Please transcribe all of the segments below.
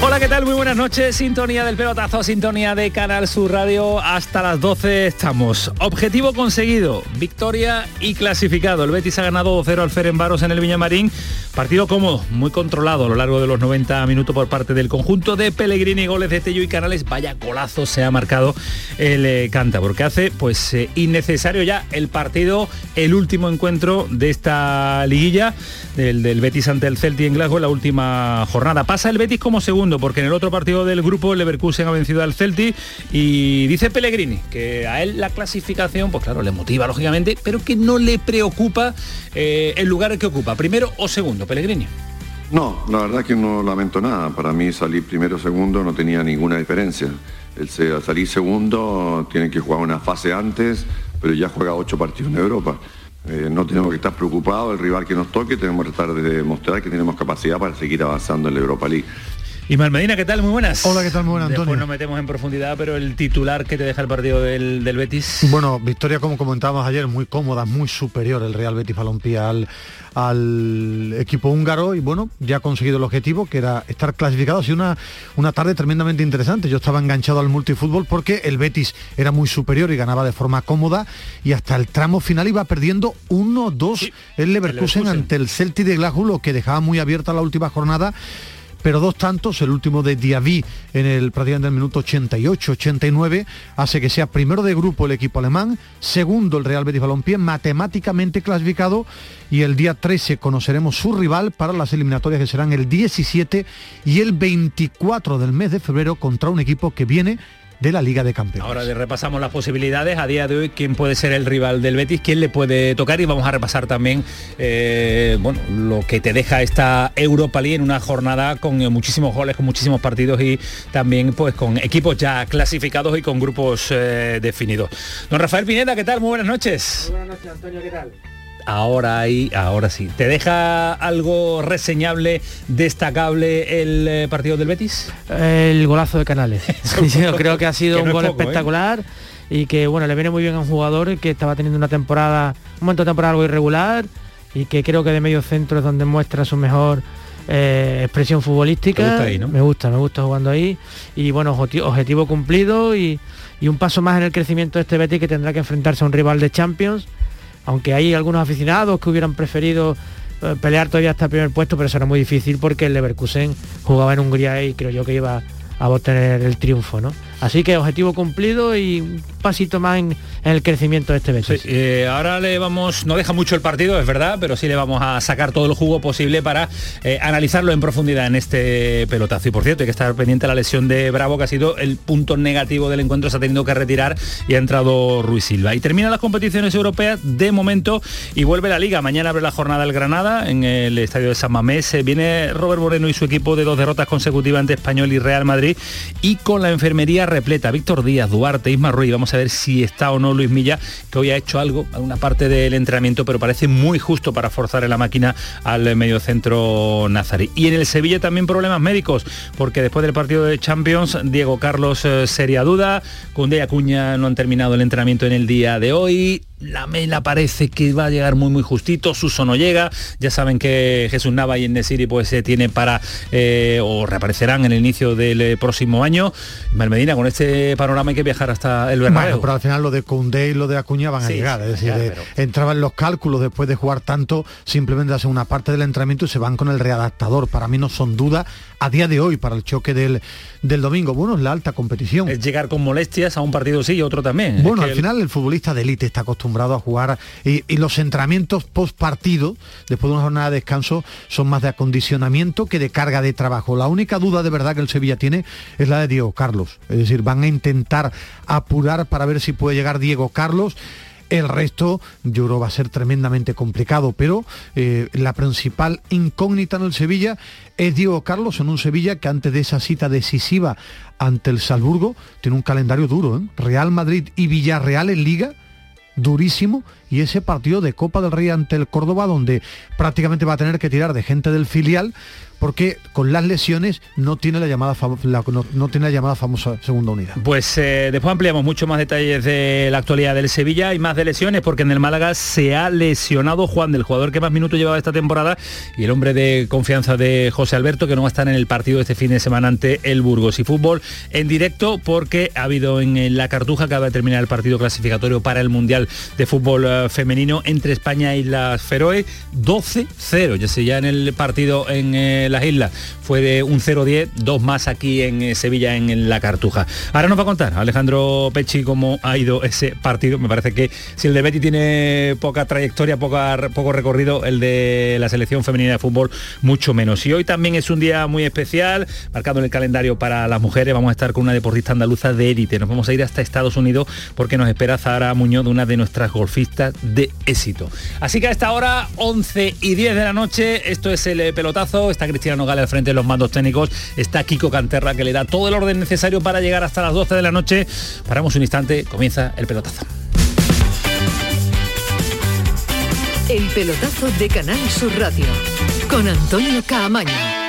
Hola, ¿qué tal? Muy buenas noches. Sintonía del pelotazo, sintonía de Canal Sur Radio. Hasta las 12 estamos. Objetivo conseguido, victoria y clasificado. El Betis ha ganado 2-0 al Ferenbaros en el Viñamarín. Partido cómodo, muy controlado a lo largo de los 90 minutos por parte del conjunto de Pellegrini, goles de Tello y Canales. Vaya golazo se ha marcado el eh, Canta, porque hace pues eh, innecesario ya el partido, el último encuentro de esta liguilla del, del Betis ante el Celtic en Glasgow, la última jornada. Pasa el Betis como segundo, porque en el otro partido del grupo el Leverkusen ha vencido al Celtic y dice Pellegrini que a él la clasificación, pues claro, le motiva lógicamente, pero que no le preocupa eh, el lugar que ocupa, primero o segundo, Pellegrini. No, la verdad que no lamento nada. Para mí salir primero o segundo no tenía ninguna diferencia. El salir segundo tiene que jugar una fase antes, pero ya juega ocho partidos en Europa. Eh, no tenemos que estar preocupados, el rival que nos toque, tenemos que tratar de demostrar que tenemos capacidad para seguir avanzando en la Europa League. Ismael Medina, ¿qué tal? Muy buenas. Hola, ¿qué tal? Muy buenas, Después Antonio. nos metemos en profundidad, pero el titular que te deja el partido del, del Betis. Bueno, victoria como comentábamos ayer, muy cómoda, muy superior el Real Betis Balompié al, al equipo húngaro y bueno, ya ha conseguido el objetivo que era estar clasificado. Ha sido una, una tarde tremendamente interesante. Yo estaba enganchado al multifútbol porque el Betis era muy superior y ganaba de forma cómoda y hasta el tramo final iba perdiendo 1-2 el Leverkusen Leverkusen. ante el Celtic de Glasgow, lo que dejaba muy abierta la última jornada pero dos tantos, el último de Diaby en el prácticamente en el minuto 88-89, hace que sea primero de grupo el equipo alemán, segundo el Real Betis Balompié, matemáticamente clasificado, y el día 13 conoceremos su rival para las eliminatorias que serán el 17 y el 24 del mes de febrero contra un equipo que viene de la Liga de Campeones. Ahora le repasamos las posibilidades a día de hoy, quién puede ser el rival del Betis, quién le puede tocar y vamos a repasar también eh, bueno, lo que te deja esta Europa League en una jornada con eh, muchísimos goles, con muchísimos partidos y también pues con equipos ya clasificados y con grupos eh, definidos. Don Rafael Pineda, ¿qué tal? Muy buenas noches. Buenas noches, Antonio, ¿qué tal? Ahora ahí, ahora sí. ¿Te deja algo reseñable, destacable el eh, partido del Betis? El golazo de Canales. Sí, yo creo que ha sido Que un es gol ¿eh? espectacular y que bueno, le viene muy bien a un jugador que estaba teniendo una temporada, un momento de temporada algo irregular y que creo que de medio centro es donde muestra su mejor eh, expresión futbolística. ¿Te gusta ahí, no? Me gusta, me gusta jugando ahí. Y bueno, objeti- objetivo cumplido y, y un paso más en el crecimiento de este Betis que tendrá que enfrentarse a un rival de Champions aunque hay algunos aficionados que hubieran preferido eh, pelear todavía hasta el primer puesto, pero eso era muy difícil porque el Leverkusen jugaba en Hungría y creo yo que iba a obtener el triunfo, ¿no? Así que objetivo cumplido y un pasito más en, en el crecimiento de este Betis. Sí, eh, ahora le vamos, no deja mucho el partido, es verdad, pero sí le vamos a sacar todo el jugo posible para eh, analizarlo en profundidad en este pelotazo. Y por cierto, hay que estar pendiente de la lesión de Bravo, que ha sido el punto negativo del encuentro, se ha tenido que retirar y ha entrado Ruiz Silva. Y termina las competiciones europeas de momento y vuelve la liga. Mañana abre la jornada el Granada en el estadio de San Mamés. Viene Robert Moreno y su equipo de dos derrotas consecutivas ante Español y Real Madrid y con la enfermería repleta. Víctor Díaz, Duarte, Isma Ruiz. Vamos a ver si está o no Luis Milla, que hoy ha hecho algo, alguna parte del entrenamiento, pero parece muy justo para forzar en la máquina al mediocentro nazarí. Y en el Sevilla también problemas médicos, porque después del partido de Champions, Diego Carlos eh, sería duda, Cundé y Acuña no han terminado el entrenamiento en el día de hoy. La Mela parece que va a llegar muy muy justito, Suso no llega, ya saben que Jesús Nava y Nesiri pues se tiene para eh, o reaparecerán en el inicio del eh, próximo año. Ismael Medina, con este panorama hay que viajar hasta el Bernabéu. Bueno, pero al final lo de Koundé y lo de Acuña van a llegar. Es decir, eh, pero- entraban en los cálculos después de jugar tanto, simplemente hacen una parte del entrenamiento y se van con el readaptador. Para mí no son dudas a día de hoy para el choque del, del domingo. Bueno, es la alta competición. Es llegar con molestias a un partido sí y otro también. Bueno, Es al final el futbolista de élite está acostumbrado a jugar y, y los entrenamientos post partido, después de una jornada de descanso, son más de acondicionamiento que de carga de trabajo. La única duda de verdad que el Sevilla tiene es la de Diego Carlos. Es decir, van a intentar apurar para ver si puede llegar Diego Carlos. El resto yo creo va a ser tremendamente complicado, pero eh, la principal incógnita en el Sevilla es Diego Carlos en un Sevilla que antes de esa cita decisiva ante el Salzburgo tiene un calendario duro. ¿eh? Real Madrid y Villarreal en liga durísimo y ese partido de Copa del Rey ante el Córdoba, donde prácticamente va a tener que tirar de gente del filial porque con las lesiones no tiene la llamada no, tiene la llamada famosa segunda unidad. Pues eh, después ampliamos mucho más detalles de la actualidad del Sevilla y más de lesiones porque en el Málaga se ha lesionado Juan del jugador que más minutos llevaba esta temporada y el hombre de confianza de José Alberto que no va a estar en el partido este fin de semana ante el Burgos y fútbol en directo porque ha habido en la Cartuja acaba de terminar el partido clasificatorio para el Mundial de Fútbol eh, Femenino entre España y las Feroe 12-0 ya sé ya en el partido en el las islas fue de un 0-10, dos más aquí en eh, Sevilla en, la Cartuja. Ahora nos va a contar Alejandro Pechi cómo ha ido ese partido. Me parece que si el de Betty tiene poca trayectoria, poca, poco recorrido, el de la selección femenina de fútbol mucho menos. Y hoy también es un día muy especial, marcado en el calendario para las mujeres. Vamos a estar con una deportista andaluza de élite. Nos vamos a ir hasta Estados Unidos porque nos espera Zahara Muñoz, una de nuestras golfistas de éxito. Así que a esta hora, 11 y 10 de la noche, esto es el pelotazo, está Cristina Nogales al frente de los mandos técnicos. Está Kiko Canterra que le da todo el orden necesario para llegar hasta las 12 de la noche. Paramos un instante, comienza el pelotazo. El pelotazo de Canal Sur Radio con Antonio Caamaño.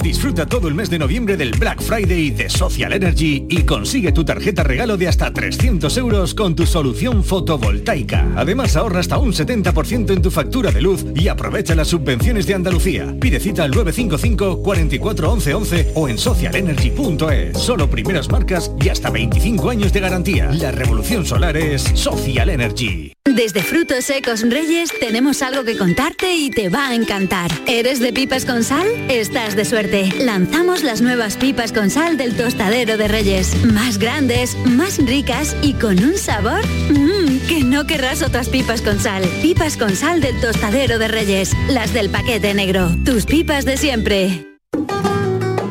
Disfruta todo el mes de noviembre del Black Friday de Social Energy y consigue tu tarjeta regalo de hasta 300 euros con tu solución fotovoltaica. Además ahorra hasta un 70% en tu factura de luz y aprovecha las subvenciones de Andalucía. Pide cita al 955 44 11 11 o en socialenergy.es. Solo primeras marcas y hasta 25 años de garantía. La revolución solar es Social Energy. Desde Frutos Secos Reyes tenemos algo que contarte y te va a encantar. ¿Eres de pipas con sal? Estás de suerte Lanzamos las nuevas pipas con sal del tostadero de Reyes. Más grandes, más ricas y con un sabor mmm, que no querrás otras pipas con sal. Pipas con sal del tostadero de Reyes. Las del paquete negro. Tus pipas de siempre.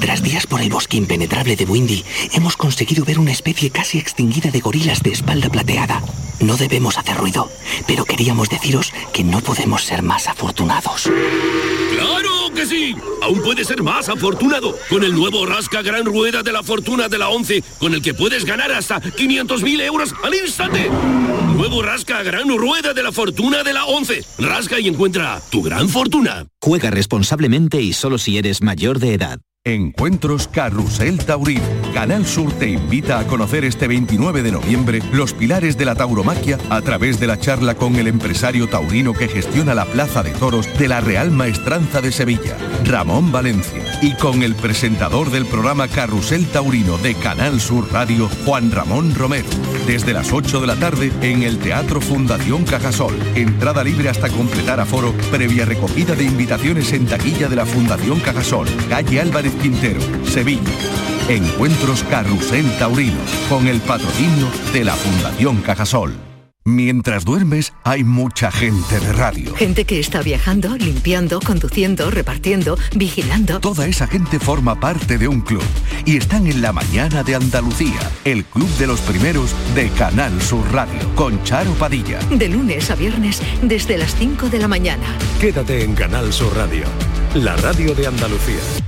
Tras días por el bosque impenetrable de Windy, hemos conseguido ver una especie casi extinguida de gorilas de espalda plateada. No debemos hacer ruido, pero queríamos deciros que no podemos ser más afortunados. ¡Claro que sí! Aún puedes ser más afortunado con el nuevo Rasca Gran Rueda de la Fortuna de la 11, con el que puedes ganar hasta 500.000 euros al instante. Nuevo Rasca Gran Rueda de la Fortuna de la 11. Rasca y encuentra tu gran fortuna. Juega responsablemente y solo si eres mayor de edad. Encuentros Carrusel Taurino. Canal Sur te invita a conocer este 29 de noviembre los pilares de la tauromaquia a través de la charla con el empresario taurino que gestiona la Plaza de Toros de la Real Maestranza de Sevilla, Ramón Valencia, y con el presentador del programa Carrusel Taurino de Canal Sur Radio, Juan Ramón Romero, desde las 8 de la tarde en el Teatro Fundación Cajasol. Entrada libre hasta completar aforo, previa recogida de invitaciones en taquilla de la Fundación Cajasol, calle Álvarez Quintero, Sevilla. Encuentros Carrusel Taurino, con el patrocinio de la Fundación Cajasol. Mientras duermes, hay mucha gente de radio. Gente que está viajando, limpiando, conduciendo, repartiendo, vigilando. Toda esa gente forma parte de un club y están en la mañana de Andalucía, el club de los primeros de Canal Sur Radio, con Charo Padilla. De lunes a viernes, desde las 5 de la mañana. Quédate en Canal Sur Radio, la radio de Andalucía.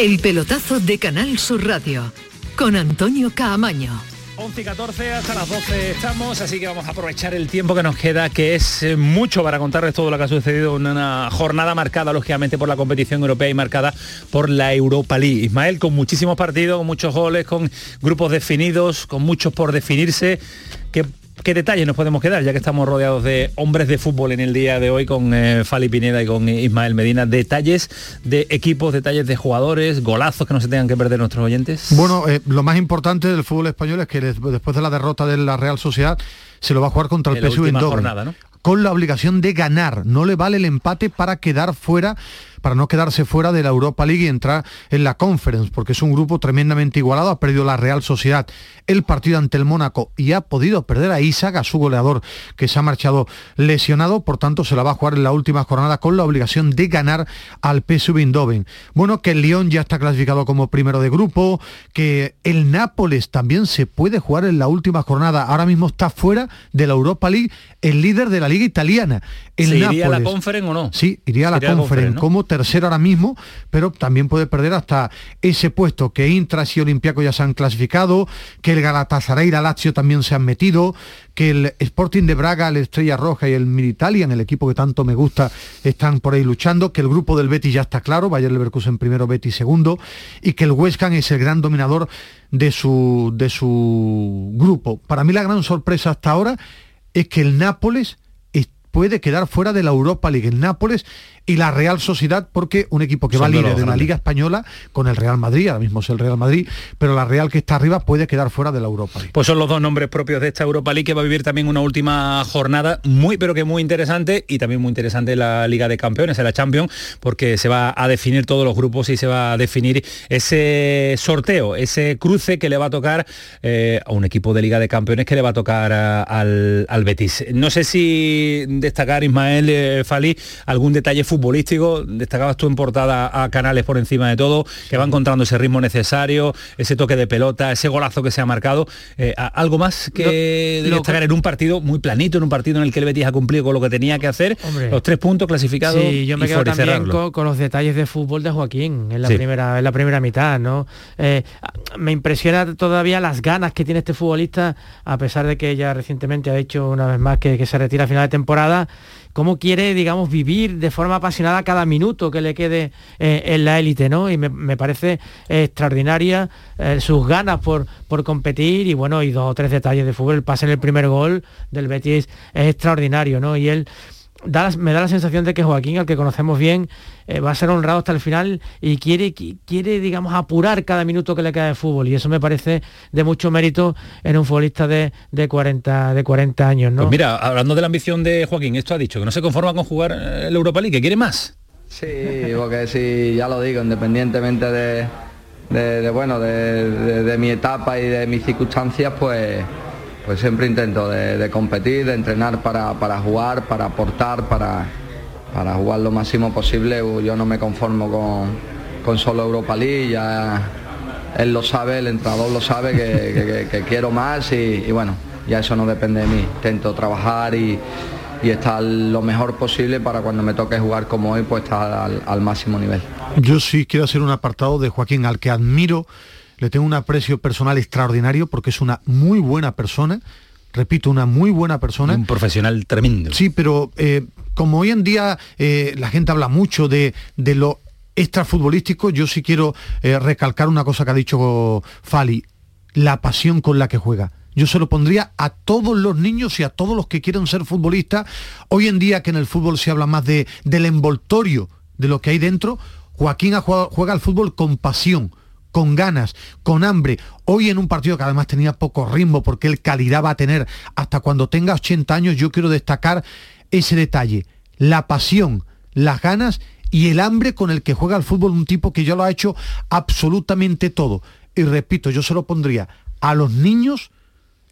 El pelotazo de Canal Sur Radio con Antonio Caamaño. 11 y 14 hasta las 12 estamos, así que vamos a aprovechar el tiempo que nos queda, que es eh, mucho para contarles todo lo que ha sucedido en una jornada marcada, lógicamente, por la competición europea y marcada por la Europa League. Ismael, con muchísimos partidos, con muchos goles, con grupos definidos, con muchos por definirse. ¿Qué, qué detalles nos podemos quedar, ya que estamos rodeados de hombres de fútbol en el día de hoy con eh, Fali Pineda y con Ismael Medina? Detalles de equipos, detalles de jugadores, golazos que no se tengan que perder nuestros oyentes. Bueno, eh, lo más importante del fútbol español es que des- después de la derrota de la Real Sociedad se lo va a jugar contra el En PSV jornada, ¿no? con la obligación de ganar. No le vale el empate para quedar fuera, para no quedarse fuera de la Europa League y entrar en la Conference, porque es un grupo tremendamente igualado. Ha perdido la Real Sociedad el partido ante el Mónaco y ha podido perder a Isaac, a su goleador, que se ha marchado lesionado. Por tanto, se la va a jugar en la última jornada con la obligación de ganar al PSV Eindhoven. Bueno, que el Lyon ya está clasificado como primero de grupo, que el Nápoles también se puede jugar en la última jornada. Ahora mismo está fuera de la Europa League, el líder de la liga italiana. El ¿Se iría a la. Conference o no? Sí, iría a la Conference como tercero ahora mismo, pero también puede perder hasta ese puesto, que Intras y Olympiaco ya se han clasificado, que el Galatasaray y la Lazio también se han metido, que el Sporting de Braga, el Estrella Roja y el Militalian, el equipo que tanto me gusta, están por ahí luchando, que el grupo del Betis ya está claro, Bayer Leverkusen primero, Betis segundo, y que el West Ham es el gran dominador de su, de su grupo. Para mí la gran sorpresa hasta ahora es que el Nápoles es- puede quedar fuera de la Europa League, el Nápoles y la Real Sociedad, porque un equipo que Son va líder de la grandes. Liga Española con el Real Madrid, ahora mismo es el Real Madrid, pero la Real que está arriba puede quedar fuera de la Europa League. Pues son los dos nombres propios de esta Europa League que va a vivir también una última jornada muy pero que muy interesante y también muy interesante la Liga de Campeones, la Champions, porque se va a definir todos los grupos y se va a definir ese sorteo, ese cruce que le va a tocar eh, a un equipo de Liga de Campeones que le va a tocar a- al, al Betis. No sé si destacar, Ismael eh, Fali, algún detalle futbolístico, destacabas tú en portada a Canales por encima de todo, que va encontrando ese ritmo necesario, ese toque de pelota, ese golazo que se ha marcado. Eh, ¿Algo más que Lo- de lo- destacar en un partido muy planito, en un partido en el que el Betis ha cumplido con lo que tenía que hacer? Hombre. Los tres puntos clasificados Sí, yo me y quedo también con, con los detalles de fútbol de Joaquín en la Sí. primera en la primera mitad, ¿no? Eh, me impresiona todavía las ganas que tiene este futbolista, a pesar de que ya recientemente ha dicho una vez más que, que se retira a final de temporada. Cómo quiere, digamos, vivir de forma apasionada cada minuto que le quede eh, en la élite, ¿no? Y me, parece extraordinaria eh, sus ganas por, por competir y bueno, y dos o tres detalles de fútbol. El pase en el primer gol del Betis es extraordinario, ¿no? Y él da la- me da la sensación de que Joaquín, al que conocemos bien, eh, va a ser honrado hasta el final y quiere, qui- quiere, digamos, apurar cada minuto que le queda de fútbol. Y eso me parece de mucho mérito en un futbolista de, de 40, de 40 años, ¿no? Pues mira, hablando de la ambición de Joaquín, esto ha dicho que no se conforma con jugar eh, el Europa League, que quiere más. Sí, porque sí, ya lo digo, independientemente de, de- de, bueno, de, de- de mi etapa y de mis circunstancias, pues, pues siempre intento de, competir, de entrenar para, para jugar, para aportar, para, para jugar lo máximo posible. Yo no me conformo con, con solo Europa League, ya él lo sabe, el entrenador lo sabe, que, quiero más y, bueno, ya eso no depende de mí. Intento trabajar y, y estar lo mejor posible para cuando me toque jugar como hoy, pues estar al máximo nivel. Yo sí quiero hacer un apartado de Joaquín, al que admiro, le tengo un aprecio personal extraordinario porque es una muy buena persona, repito, una muy buena persona. Un profesional tremendo. Sí, pero eh, como hoy en día eh, la gente habla mucho de, de lo extrafutbolístico, yo sí quiero eh, recalcar una cosa que ha dicho Fali, la pasión con la que juega. Yo se lo pondría a todos los niños y a todos los que quieren ser futbolistas. Hoy en día que en el fútbol se habla más de, del envoltorio de lo que hay dentro, Joaquín ha jugado- juega al fútbol con pasión, con ganas, con hambre. Hoy en un partido que además tenía poco ritmo, porque el calidad va a tener hasta cuando tenga 80 años, yo quiero destacar ese detalle, la pasión, las ganas y el hambre con el que juega al fútbol un tipo que ya lo ha hecho absolutamente todo. Y repito, yo se lo pondría a los niños,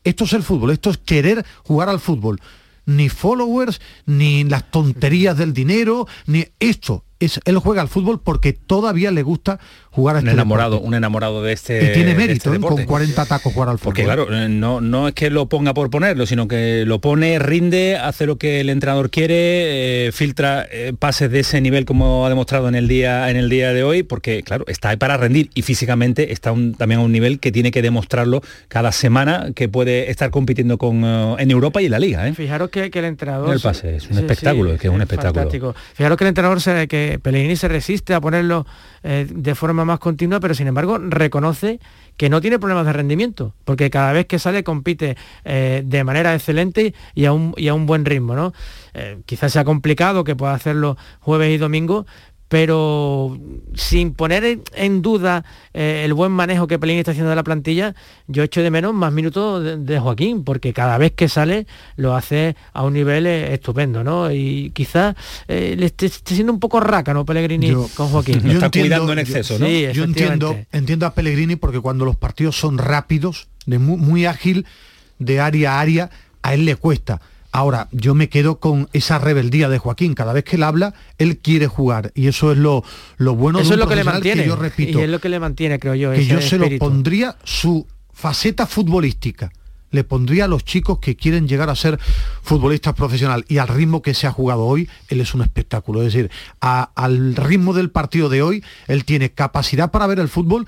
esto es el fútbol, esto es querer jugar al fútbol. Ni followers, ni las tonterías del dinero, ni esto, es, él juega al fútbol porque todavía le gusta jugar a un este enamorado, deporte. un enamorado de este. Y tiene mérito, este ¿eh? con 40 tacos jugar al fútbol. Porque claro, eh, no, no es que lo ponga por ponerlo, sino que lo pone, rinde, hace lo que el entrenador quiere, eh, filtra eh, pases de ese nivel como ha demostrado en el día en el día de hoy, porque claro, está ahí para rendir y físicamente está un- también a un nivel que tiene que demostrarlo cada semana que puede estar compitiendo con eh, en Europa y en la liga. ¿eh? Fijaros que, que el entrenador... El pase, es un espectáculo, es que es un espectáculo. fantástico. Fijaros que el entrenador, se, que Pellegrini se resiste a ponerlo eh, de forma más continua, pero sin embargo reconoce que no tiene problemas de rendimiento, porque cada vez que sale compite eh, de manera excelente y a un, y a un buen ritmo. ¿no? Eh, quizás sea complicado que pueda hacerlo jueves y domingo, pero sin poner en- en duda eh, el buen manejo que Pellegrini está haciendo de la plantilla, yo echo de menos más minutos de, de Joaquín, porque cada vez que sale lo hace a un nivel eh, estupendo, ¿no? Y quizás eh, le esté, esté siendo un poco raca, ¿no? Pellegrini Yo- con Joaquín. yo entiendo- Sí, yo entiendo, efectivamente. entiendo a Pellegrini porque cuando los partidos son rápidos, de muy, muy ágil, de área a área, a él le cuesta. Ahora, yo me quedo con esa rebeldía de Joaquín. Cada vez que él habla, él quiere jugar. Y eso es lo, lo bueno Eso de es un lo que le mantiene. yo repito, y es lo que le mantiene, creo yo. que yo se lo pondría su faceta futbolística. Le pondría a los chicos que quieren llegar a ser futbolistas profesional y al ritmo que se ha jugado hoy, él es un espectáculo. Es decir, a- al ritmo del partido de hoy, él tiene capacidad para ver el fútbol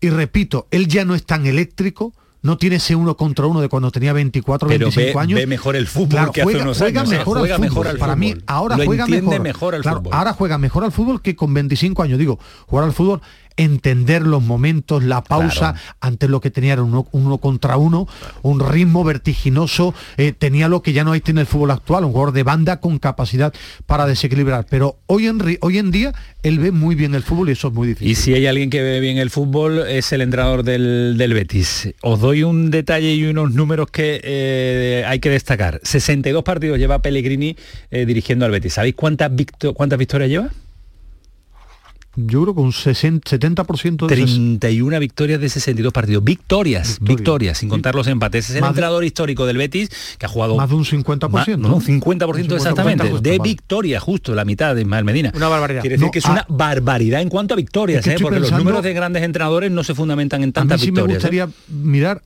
y repito, él ya no es tan eléctrico, no tiene ese uno contra uno de cuando tenía 24 Pero 25 ve- años. ve mejor el fútbol Claro, que hace juega, unos juega años, ¿eh? mejor Juega al fútbol. mejor al Para mí, ahora Lo juega mejor. mejor al Claro, fútbol. Ahora juega mejor al fútbol que con 25 años. Digo, jugar al fútbol, entender los momentos, la pausa, antes lo que tenía era uno, uno contra uno, un ritmo vertiginoso, eh, tenía lo que ya no hay en el fútbol actual, un jugador de banda con capacidad para desequilibrar. Pero hoy en, hoy en día él ve muy bien el fútbol y eso es muy difícil. Y si hay alguien que ve bien el fútbol es el entrenador del, del Betis. Os doy un detalle y unos números que eh, hay que destacar. 62 partidos lleva Pellegrini eh, dirigiendo al Betis. ¿Sabéis cuántas, victo- cuántas victorias lleva? Yo creo que un 60, 70% de esos- 31 victorias de 62 partidos. Victorias, victorias, sin contar los empates. Es el Más de- entrenador histórico del Betis que ha jugado... más de un 50%. Ma- no, un 50%, Un 50% exactamente. justo, de vale. victoria, justo la mitad de Ismael Medina. Una barbaridad. Quiere decir No, que es ah, una barbaridad en cuanto a victorias, es que ¿eh? porque los números de grandes entrenadores no se fundamentan en A mí tantas sí me victorias. ¿eh? gustaría mirar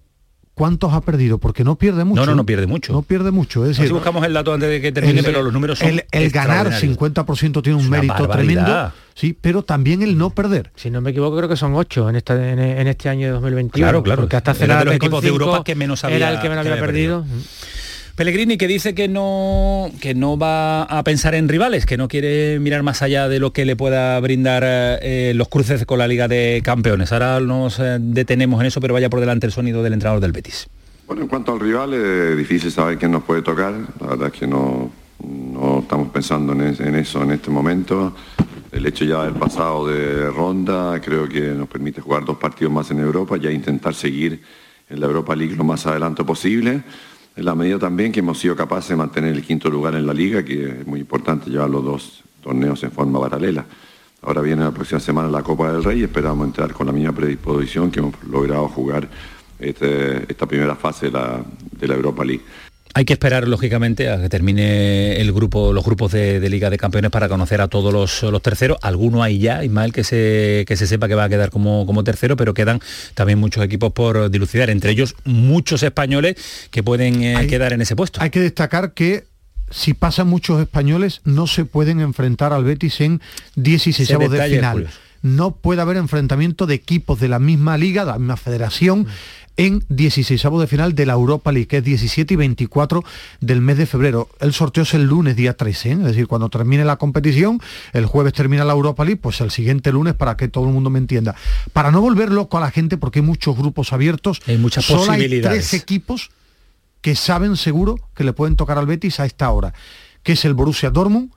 cuántos ha perdido, porque no pierde mucho. No, no, no pierde mucho. No pierde mucho. Es Así decir, buscamos el dato antes de que termine, el- pero los números son el, el ganar extraordinarios. 50% tiene un mérito barbaridad. tremendo, sí, pero también el no perder. Si no me equivoco, creo que son ocho en, esta, en, en este año de 2021. Claro, claro. Porque hasta Era de los equipos de Europa que menos había- Era el que menos que había había perdido. Pellegrini que dice que no, que no va a pensar en rivales, que no quiere mirar más allá de lo que le pueda brindar eh, los cruces con la Liga de Campeones. Ahora nos eh, detenemos en eso, pero vaya por delante el sonido del entrenador del Betis. Bueno, en cuanto al rival, es difícil saber quién nos puede tocar. La verdad es que no, no estamos pensando en, es- en eso en este momento. El hecho ya del pasado de ronda creo que nos permite jugar dos partidos más en Europa, ya intentar seguir en la Europa League lo más adelante posible. En la medida también que hemos sido capaces de mantener el quinto lugar en la liga, que es muy importante llevar los dos torneos en forma paralela. Ahora viene la próxima semana la Copa del Rey y esperamos entrar con la misma predisposición que hemos logrado jugar este- esta primera fase de la, de la Europa League. Hay que esperar, lógicamente, a que termine el grupo, los grupos de, de Liga de Campeones para conocer a todos los, los terceros. Alguno hay ya, Ismael, que se, que se sepa que va a quedar como, como tercero, pero quedan también muchos equipos por dilucidar, entre ellos muchos españoles que pueden eh, Hay- quedar en ese puesto. Hay que destacar que si pasan muchos españoles no se pueden enfrentar al Betis en 16 Ese de final. No puede haber enfrentamiento de equipos de la misma liga, de la misma federación, en 16 de final de la Europa League, que es 17 y 24 del mes de febrero. El sorteo es el lunes, día 13, ¿eh? es decir, cuando termine la competición, el jueves termina la Europa League, pues el siguiente lunes para que todo el mundo me entienda. Para no volver loco a la gente, porque hay muchos grupos abiertos, Hay muchas solo hay posibilidades. tres equipos que saben seguro que le pueden tocar al Betis a esta hora, que es el Borussia Dortmund,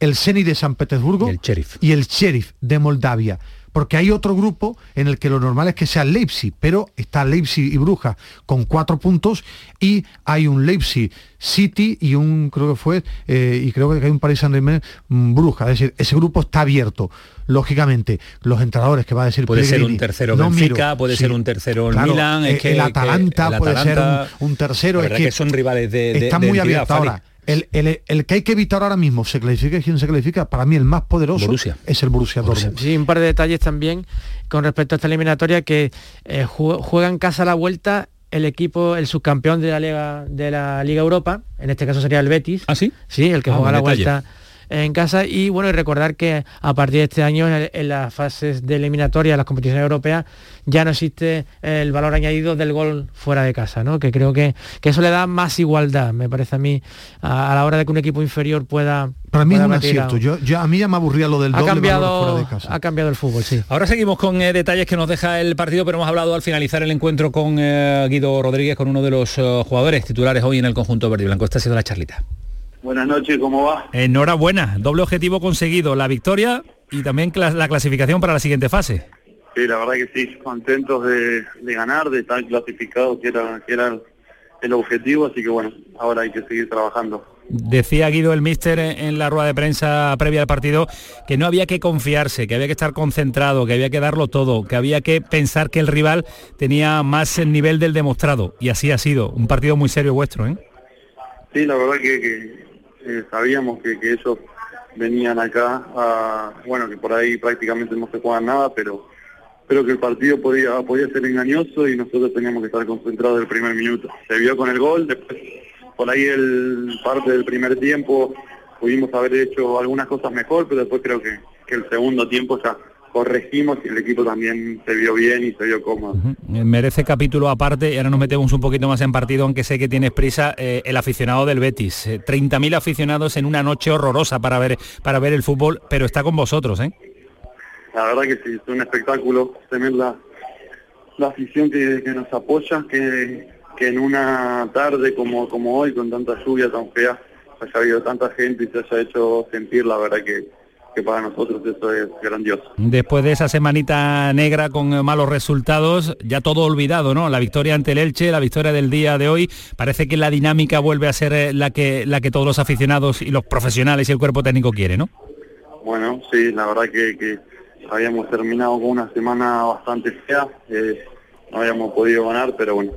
el Zenit de San Petersburgo Y el Sheriff. y el Sheriff de Moldavia. Porque hay otro grupo en el que lo normal es que sea Leipzig, pero está Leipzig y Brujas con cuatro puntos y hay un Leipzig City y un, creo que fue, eh, y creo que hay un Paris Saint Germain Brujas. Es decir, ese grupo está abierto. Lógicamente, los entrenadores que va a decir Puede ser un tercero no Benfica, miro, puede sí, ser un tercero el claro, Milan. eh, es que, el que Atalanta el puede ser Atalanta- un, un tercero. Es verdad que, son rivales de, de- está de muy Fali. ahora. El, el- el que hay que evitar ahora mismo, se clasifique quien se clasifica, para mí el más poderoso Borussia. es el Borussia Dortmund. Sí, un par de detalles también con respecto a esta eliminatoria que eh, ju- juega en casa a la vuelta el equipo, el subcampeón de la Liga de la Liga Europa, en este caso sería el Betis. ¿Ah, sí? Sí, el que Ah, juega a la detalle. vuelta en casa y bueno, y recordar que a partir de este año en, en las fases de eliminatoria de las competiciones europeas ya no existe el valor añadido del gol fuera de casa, ¿no? Que creo que, que eso le da más igualdad, me parece a mí, a, a la hora de que un equipo inferior pueda Para mí es un acierto. Yo, yo- a mí ya me aburría lo del ha doble valor cambiado, fuera de casa. ha cambiado el fútbol, sí. Ahora seguimos con eh, detalles que nos deja el partido, pero hemos hablado al finalizar el encuentro con eh, Guido Rodríguez, con uno de los eh, jugadores titulares hoy en el conjunto verde y blanco. Esta ha sido la charlita. Buenas noches, ¿cómo va? Enhorabuena, doble objetivo conseguido, la victoria y también la clasificación para la siguiente fase. Sí, la verdad que sí, contentos de, de ganar, de estar clasificados, que era, que era el objetivo, así que bueno, ahora hay que seguir trabajando. Decía Guido el míster en en la rueda de prensa previa al partido que no había que confiarse, que había que estar concentrado, que había que darlo todo, que había que pensar que el rival tenía más el nivel del demostrado. Y así ha sido. Un partido muy serio vuestro, ¿eh? Sí, la verdad que, que, eh, sabíamos que, que ellos venían acá, a, bueno, que por ahí prácticamente no se juegan nada, pero pero que el partido podía podía ser engañoso y nosotros teníamos que estar concentrados del primer minuto. Se vio con el gol, después por ahí el parte del primer tiempo pudimos haber hecho algunas cosas mejor, pero después creo que, que el segundo tiempo ya corregimos y el equipo también se vio bien y se vio cómodo. Eh, Merece capítulo aparte y ahora nos metemos un poquito más en partido, aunque sé que tienes prisa, eh, el aficionado del Betis. Eh, 30.000 aficionados en una noche horrorosa para ver, para ver el fútbol, pero está con vosotros, ¿eh? La verdad que sí, es un espectáculo tener la, la afición que, que nos apoya, que, que en una tarde como, como hoy, con tanta lluvia tan fea, haya habido tanta gente y se haya hecho sentir, la verdad que, que para nosotros eso es grandioso. Después de esa semanita negra con eh, malos resultados, ya todo olvidado, ¿no? La victoria ante el Elche, la victoria del día de hoy, parece que la dinámica vuelve a ser eh, la que, la que todos los aficionados y los profesionales y el cuerpo técnico quiere, ¿no? Bueno, sí, la verdad que, que habíamos terminado con una semana bastante fea, eh, no habíamos podido ganar, pero bueno,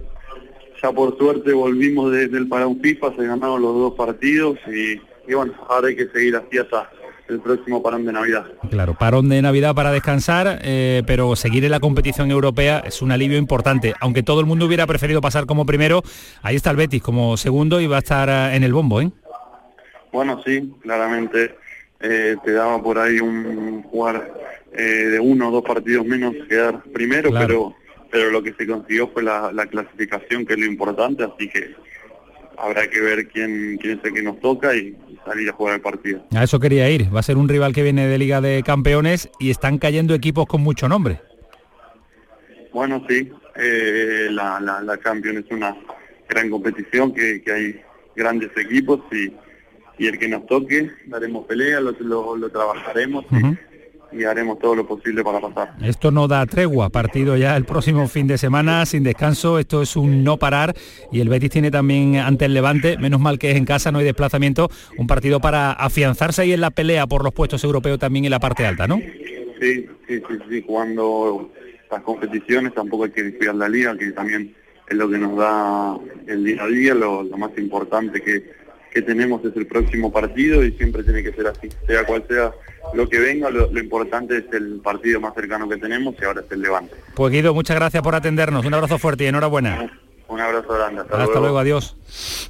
ya por suerte volvimos desde el parón FIFA, se ganaron los dos partidos y, y bueno, ahora hay que seguir así hasta el próximo parón de Navidad. Claro, parón de Navidad para descansar, eh, pero seguir en la competición europea es un alivio importante. Aunque todo el mundo hubiera preferido pasar como primero, ahí está el Betis como segundo y va a estar eh, en el bombo, ¿eh? Bueno, sí, claramente eh, te daba por ahí un jugar eh, de uno o dos partidos menos quedar primero, Claro. pero pero lo que se consiguió fue la, la clasificación, que es lo importante, así que habrá que ver quién, quién es el que nos toca y, y salir a jugar el partido. A eso quería ir. Va a ser un rival que viene de Liga de Campeones y están cayendo equipos con mucho nombre. Bueno, sí, eh, la, la, la Champions es una gran competición, que, que hay grandes equipos y, y el que nos toque, daremos pelea, lo, lo, lo trabajaremos y, y haremos todo lo posible para pasar. Esto no da tregua, partido ya el próximo fin de semana sin descanso, esto es un no parar y el Betis tiene también ante el Levante, menos mal que es en casa, no hay desplazamiento, un partido para afianzarse ahí en la pelea por los puestos europeos también en la parte alta, ¿no? Sí, sí, sí, sí, jugando las competiciones tampoco hay que descuidar la liga, que también es lo que nos da el día a día, lo, lo más importante que, que tenemos es el próximo partido y siempre tiene que ser así, sea cual sea lo que venga, lo, lo importante es el partido más cercano que tenemos y ahora es el Levante. Pues Guido, muchas gracias por atendernos, un abrazo fuerte y enhorabuena. Un abrazo grande, hasta, Hasta luego, adiós.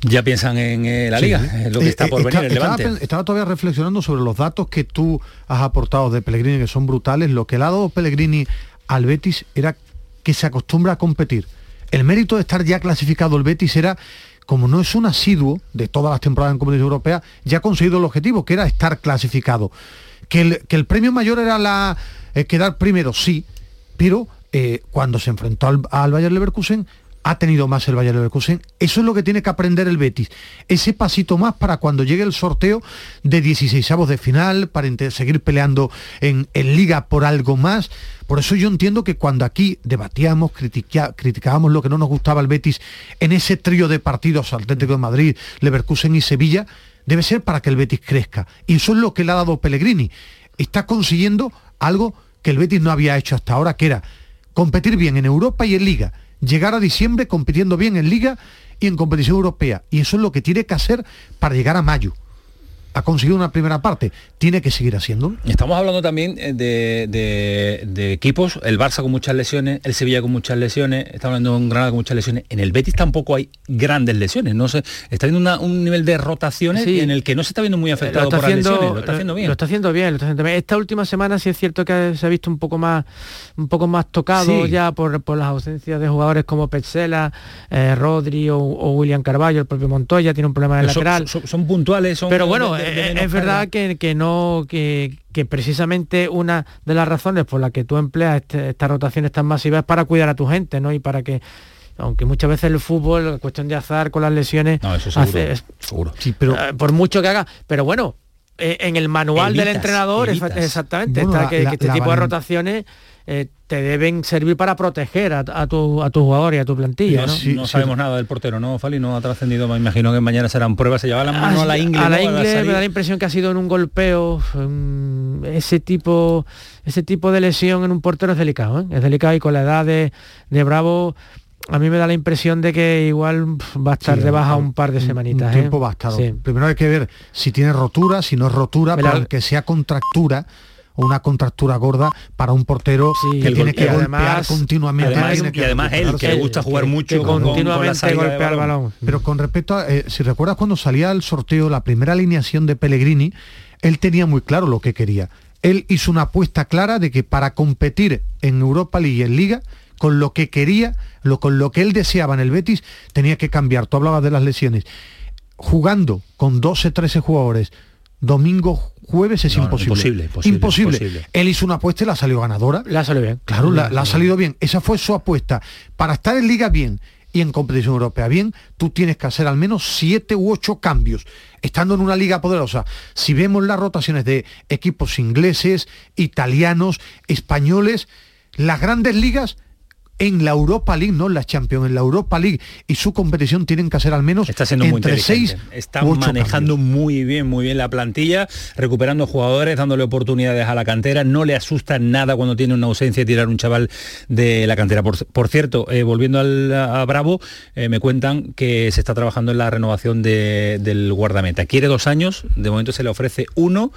Ya piensan en eh, la Sí. liga, en lo que Eh, está eh, por venir, el estaba, Levante. estaba todavía reflexionando sobre los datos que tú has aportado de Pellegrini, que son brutales. Lo que le ha dado Pellegrini al Betis era que se acostumbra a competir. El mérito de estar ya clasificado el Betis era, como no es un asiduo de todas las temporadas en competición europea, ya ha conseguido el objetivo, que era estar clasificado. Que el, que el premio mayor era la eh, quedar primero, sí, pero eh, cuando se enfrentó al, al Bayer Leverkusen ha tenido más el Bayer Leverkusen. Eso es lo que tiene que aprender el Betis. Ese pasito más para cuando llegue el sorteo de 16 avos de final, para seguir peleando en, liga por algo más. Por eso yo entiendo que cuando aquí debatíamos, criticábamos lo que no nos gustaba el Betis en ese trío de partidos Atlético de Madrid, Leverkusen y Sevilla, debe ser para que el Betis crezca. Y eso es lo que le ha dado Pellegrini. Está consiguiendo algo que el Betis no había hecho hasta ahora, que era competir bien en Europa y en Liga, llegar a diciembre compitiendo bien en Liga y en competición europea. Y eso es lo que tiene que hacer para llegar a mayo ha conseguido una primera parte, tiene que seguir haciéndolo. Estamos hablando también eh, de, de- de equipos, el Barça con muchas lesiones, el Sevilla con muchas lesiones, está hablando de un Granada con muchas lesiones, en el Betis tampoco hay grandes lesiones, no sé, está viendo una- un nivel de rotaciones Sí. en el que no se está viendo muy afectado por haciendo, las lesiones, lo está haciendo bien. Lo está haciendo bien, lo está haciendo bien. Esta última semana sí es cierto que se ha visto un poco más, un poco más tocado Sí. ya por, por las ausencias de jugadores como Petzela, eh, Rodri o, o William Carballo, el propio Montoya tiene un problema en el Pero son- lateral. son, son puntuales, son Pero bueno, de- de- de eh, menos es verdad que, que no que, que precisamente una de las razones por las que tú empleas este- estas rotaciones tan masivas es para cuidar a tu gente, ¿no? Y para que aunque muchas veces el fútbol, la cuestión de azar con las lesiones, No, eso seguro, hace- es- seguro. eh, por mucho que haga, pero bueno, eh, en el manual del entrenador evitas. exactamente Bueno, está la- que, la- que este tipo de rotaciones eh, te deben servir para proteger a, a tu a tu jugador y a tu plantilla, no, ¿no? no sabemos nada del portero, ¿no, Fali? No ha trascendido, me imagino que mañana serán pruebas, se lleva la mano a la ingle, a la ¿no? ingle me da la impresión que ha sido en un golpeo ese tipo ese tipo de lesión en un portero es delicado ¿eh? es delicado y con la edad de, de Bravo a mí me da la impresión de que igual va a estar Sí, de baja un- par de semanitas Un ¿eh? tiempo bastado. Sí. Primero hay que ver si tiene rotura, si no es rotura, Mira, pero aunque sea contractura o una contractura gorda para un portero Sí, que tiene que y golpear además- continuamente. además- tiene y además él, que le gusta jugar mucho que con- con- con continuamente golpea el balón. balón Pero con respecto a, eh, si recuerdas cuando salía el sorteo, la primera alineación de Pellegrini, él tenía muy claro lo que quería. Él hizo una apuesta clara de que para competir en Europa League y en Liga, con lo que quería, lo, con lo que él deseaba en el Betis, tenía que cambiar. Tú hablabas de las lesiones. Jugando con 12, 13 jugadores, domingo, jueves es No, no, imposible. imposible, imposible, Imposible. imposible. Él hizo una apuesta y la salió ganadora. la salió bien Claro, la, la ha salido bien. Esa fue su apuesta. Para estar en liga bien y en competición europea bien, tú tienes que hacer al menos siete u ocho cambios. Estando en una liga poderosa, si vemos las rotaciones de equipos ingleses, italianos, españoles, las grandes ligas en la Europa League, no en la Champions, en la Europa League y su competición tienen que hacer al menos Está siendo muy entre inteligente. seis Está u ocho manejando muy bien, muy bien la plantilla, recuperando jugadores, dándole oportunidades a la cantera. No le asusta nada cuando tiene una ausencia tirar un chaval de la cantera. Por, por cierto, eh, volviendo al, a Bravo, eh, me cuentan que se está trabajando en la renovación de- del guardameta. Quiere dos años, de momento se le ofrece uno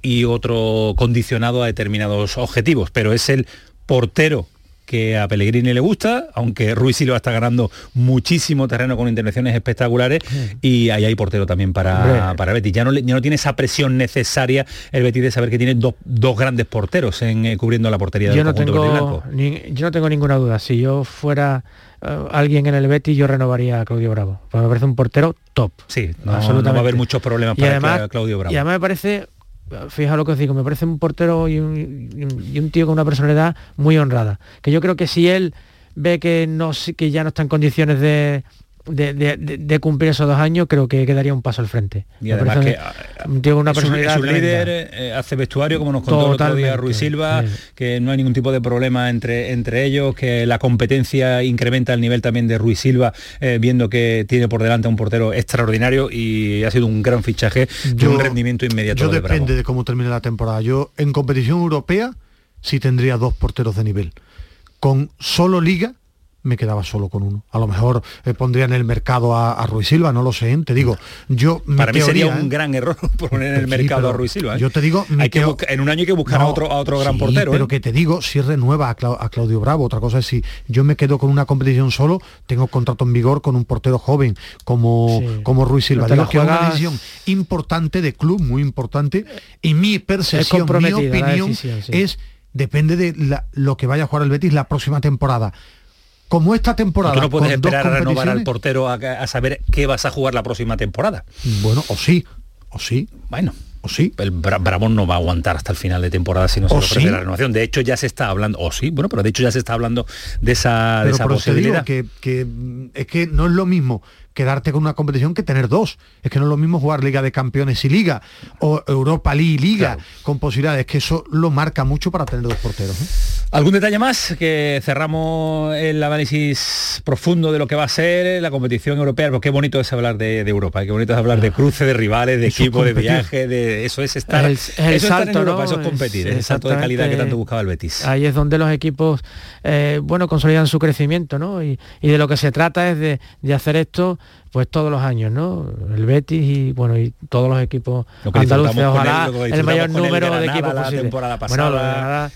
y otro condicionado a determinados objetivos, pero es el portero que a Pellegrini le gusta, aunque Ruiz Silva está ganando muchísimo terreno con intervenciones espectaculares y ahí hay portero también para, para Betis. Ya no, ya no tiene esa presión necesaria el Betis de saber que tiene dos, dos grandes porteros en, eh, cubriendo la portería del yo no tengo ni- yo no tengo ninguna duda. Si yo fuera eh, alguien en el Betis yo renovaría a Claudio Bravo porque me parece un portero top. Sí, no, absolutamente no va a haber muchos problemas y para además, Cla- Claudio Bravo. Y además me parece, fijaos lo que os digo, me parece un portero y un, tío con una personalidad muy honrada. Que yo creo que si él ve que, no, que ya no está en condiciones de, de, de- de- de cumplir esos dos años, creo que quedaría un paso al frente. Y además que con una es un, personalidad es un tremenda. líder, eh, hace vestuario, como nos contó el otro día Totalmente, Ruiz Silva, sí. que no hay ningún tipo de problema entre, entre ellos, que la competencia incrementa el nivel también de Ruiz Silva, eh, viendo que tiene por delante a un portero extraordinario y ha sido un gran fichaje de un rendimiento inmediato Yo de Bravo. depende de cómo termine la temporada. Yo en competición europea sí tendría dos porteros de nivel. Con solo liga me quedaba solo con uno. A lo mejor eh, pondría en el mercado a, a Ruiz Silva, no lo sé, ¿eh? te digo. Yo mi Para mí sería un ¿eh? gran error poner en el Sí, mercado a Ruiz Silva. ¿eh? Yo te digo, mi hay que teo- busca- en un año hay que buscar a otro, a otro gran sí, portero. Pero ¿eh? que te digo, si renueva a, Clau- a Claudio Bravo, otra cosa es si yo me quedo con una competición solo, tengo contrato en vigor con un portero joven como, Sí. como Ruiz Silva. Digo la que es una decisión importante de club, muy importante, y mi percepción, mi opinión decisión, sí. es depende de la- lo que vaya a jugar el Betis la próxima temporada. Como esta temporada. Tú no puedes esperar a renovar al portero a, a saber qué vas a jugar la próxima temporada. Bueno, o sí, o sí. Bueno. O sí. El Bra- Bravo no va a aguantar hasta el final de temporada si no se ¿O le ofrece sí? la renovación. De hecho, ya se está hablando, o sí, bueno, pero de hecho ya se está hablando de esa, de Pero esa te digo posibilidad. que, que, es que no es lo mismo quedarte con una competición que tener dos. Es que no es lo mismo jugar Liga de Campeones y Liga, o Europa League y Liga, con posibilidades, que eso lo marca mucho para tener dos porteros. ¿eh? ¿Algún detalle más? Que cerramos el análisis profundo de lo que va a ser la competición europea, porque qué bonito es hablar de, Europa, qué bonito es hablar de cruce, de rivales, de equipo, de viaje, de eso es estar, El- el eso es estar en salto, Europa, ¿no? eso es competir, Es- es el salto de calidad que tanto buscaba el Betis. Ahí es donde los equipos, eh, bueno, consolidan su crecimiento, ¿no? Y, y de lo que se trata es de, de hacer esto, pues todos los años, ¿no? El Betis y, bueno, y todos los equipos andaluces, ojalá el mayor con el número de equipos posible. Bueno, lo de. Granada,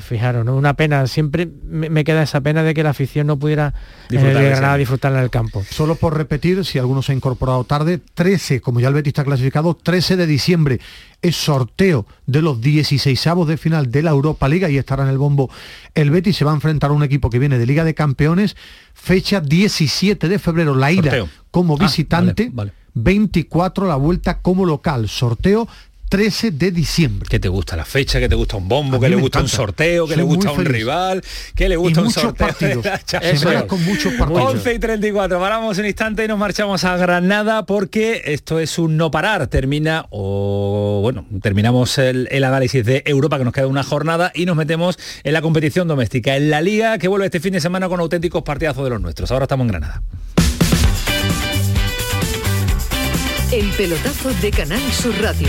fijaros, ¿no? Una pena, siempre me, queda esa pena de que la afición no pudiera en el Disfrutar Granada ese- disfrutarla en el campo. Solo por repetir, si alguno se ha incorporado tarde, 13, como ya el Betis está clasificado, 13 de diciembre es sorteo de los 16 avos de final de la Europa Liga y estará en el bombo. El Betis se va a enfrentar a un equipo que viene de Liga de Campeones, fecha 17 de febrero, la ida Sorteo. como Ah, visitante, vale, vale. 24 la vuelta como local, sorteo 13 de diciembre. ¿Qué te gusta la fecha? ¿Qué te gusta un bombo? A ¿Qué mí le gusta un sorteo? ¿Qué Soy le gusta un feliz. rival? ¿Qué le Y gusta un sorteo? partidos. con muchos partidos. 11 y 34. Paramos un instante y nos marchamos a Granada porque esto es un no parar. Termina, o bueno, terminamos el, el análisis de Europa, que nos queda una jornada, y nos metemos en la competición doméstica, en la Liga, que vuelve este fin de semana con auténticos partidazos de los nuestros. Ahora estamos en Granada. El pelotazo de Canal Sur Radio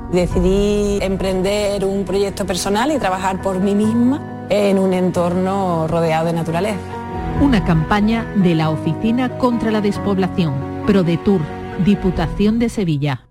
Decidí emprender un proyecto personal y trabajar por mí misma en un entorno rodeado de naturaleza. Una campaña de la Oficina contra la Despoblación, ProDetour, Diputación de Sevilla.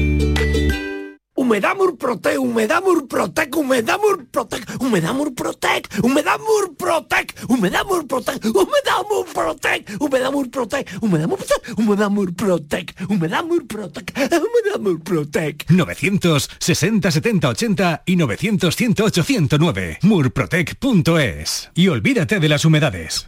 Humedad Murprotec, Humedad Murprotec, Humedad Murprotec, Humedad Murprotec, Humedad Murprotec, Humedad Murprotec, Humedad Murprotec, Humedad Murprotec, Humedad Murprotec, Humedad Murprotec, Humedad Murprotec, Humedad Murprotec. 960 70 80 y 900 108 109. Murprotec.es. Y olvídate de las humedades.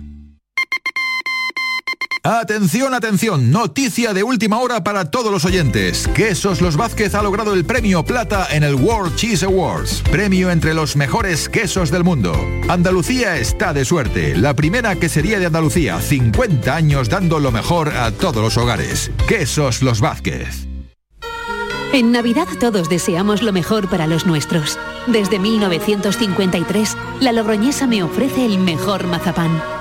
Atención, atención, noticia de última hora para todos los oyentes. Quesos Los Vázquez ha logrado el premio plata en el World Cheese Awards, premio entre los mejores quesos del mundo. Andalucía está de suerte, la primera quesería de Andalucía, 50 años dando lo mejor a todos los hogares. Quesos Los Vázquez. En Navidad todos deseamos lo mejor para los nuestros. Desde 1953, la Logroñesa me ofrece el mejor mazapán.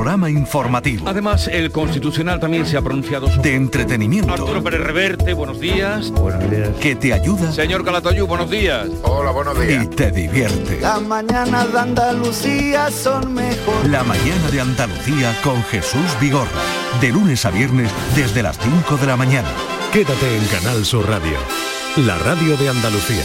Programa informativo. Además, el Constitucional también se ha pronunciado sobre... De entretenimiento. Arturo Pérez Reverte, buenos días. Buenos días. Que te ayuda. Señor Calatayú, buenos días. Hola, buenos días. Y te divierte. Las mañanas de Andalucía son mejor. La mañana de Andalucía con Jesús Vigorra. De lunes a viernes desde las 5 de la mañana. Quédate en Canal Sur Radio. La radio de Andalucía.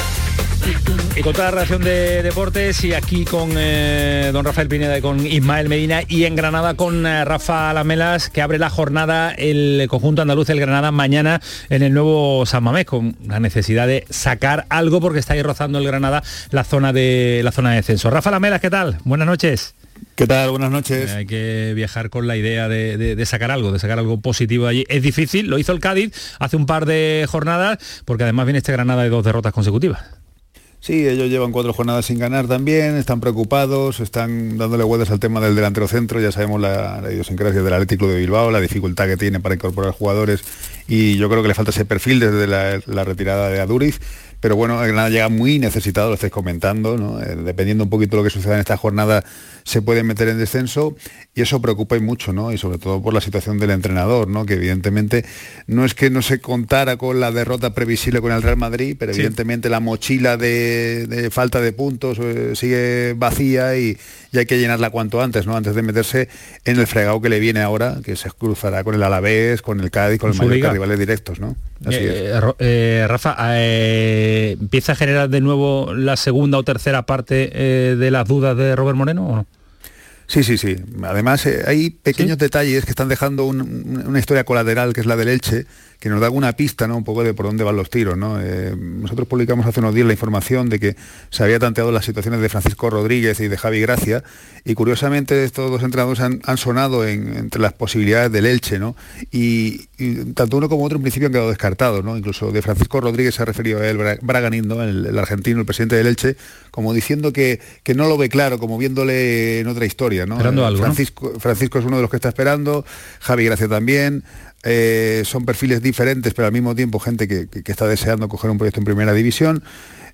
Y con toda la relación de deportes y aquí con eh, don Rafael Pineda y con Ismael Medina y en Granada con eh, Rafa Lamelas que abre la jornada el conjunto andaluz del Granada mañana en el nuevo San Mamés con la necesidad de sacar algo porque está ahí rozando el Granada la zona de la zona de descenso. Rafa Lamelas, ¿qué tal? Buenas noches. ¿Qué tal? Buenas noches. hay que viajar con la idea de, de, de, sacar algo, de sacar algo positivo allí. Es difícil, lo hizo el Cádiz hace un par de jornadas, porque además viene este Granada de dos derrotas consecutivas. Sí, ellos llevan cuatro jornadas sin ganar también, están preocupados, están dándole vueltas al tema del delantero centro, ya sabemos la, idiosincrasia del Atlético de Bilbao, la dificultad que tiene para incorporar jugadores y yo creo que le falta ese perfil desde la, retirada de Aduriz pero bueno, Granada llega muy necesitado, lo estáis comentando, ¿no? eh, dependiendo un poquito de lo que suceda en esta jornada, se puede meter en descenso y eso preocupa y mucho, ¿no? Y sobre todo por la situación del entrenador, ¿no? Que evidentemente no es que no se contara con la derrota previsible con el Real Madrid, pero sí. evidentemente la mochila de, de, falta de puntos eh, sigue vacía y, y, hay que llenarla cuanto antes, ¿no? Antes de meterse en el fregado que le viene ahora, que se cruzará con el Alavés, con el Cádiz, con el Mallorca, rivales directos, ¿no? Así eh, es. Rafa, eh, ¿empieza a generar de nuevo la segunda o tercera parte eh, de las dudas de Robert Moreno o no? Sí, sí, sí. Además, eh, hay pequeños ¿Sí? detalles que están dejando un, una historia colateral, que es la del Elche, que nos da alguna pista, ¿no? Un poco de por dónde van los tiros, ¿no? Eh, nosotros publicamos hace unos días la información de que se había tanteado las situaciones de Francisco Rodríguez y de Javi Gracia, y curiosamente estos dos entrenadores han, han sonado en, entre las posibilidades del Elche, ¿no? Y, y, tanto uno como otro en principio han quedado descartados, ¿no? Incluso de Francisco Rodríguez se ha referido a él, Braganindo, el, el argentino, el presidente del Elche, como diciendo que, que no lo ve claro, como viéndole en otra historia, ¿no? Esperando algo, Francisco. Francisco es uno de los que está esperando, Javi Gracia también, eh, son perfiles diferentes, pero al mismo tiempo gente que, que, que, está deseando coger un proyecto en primera división.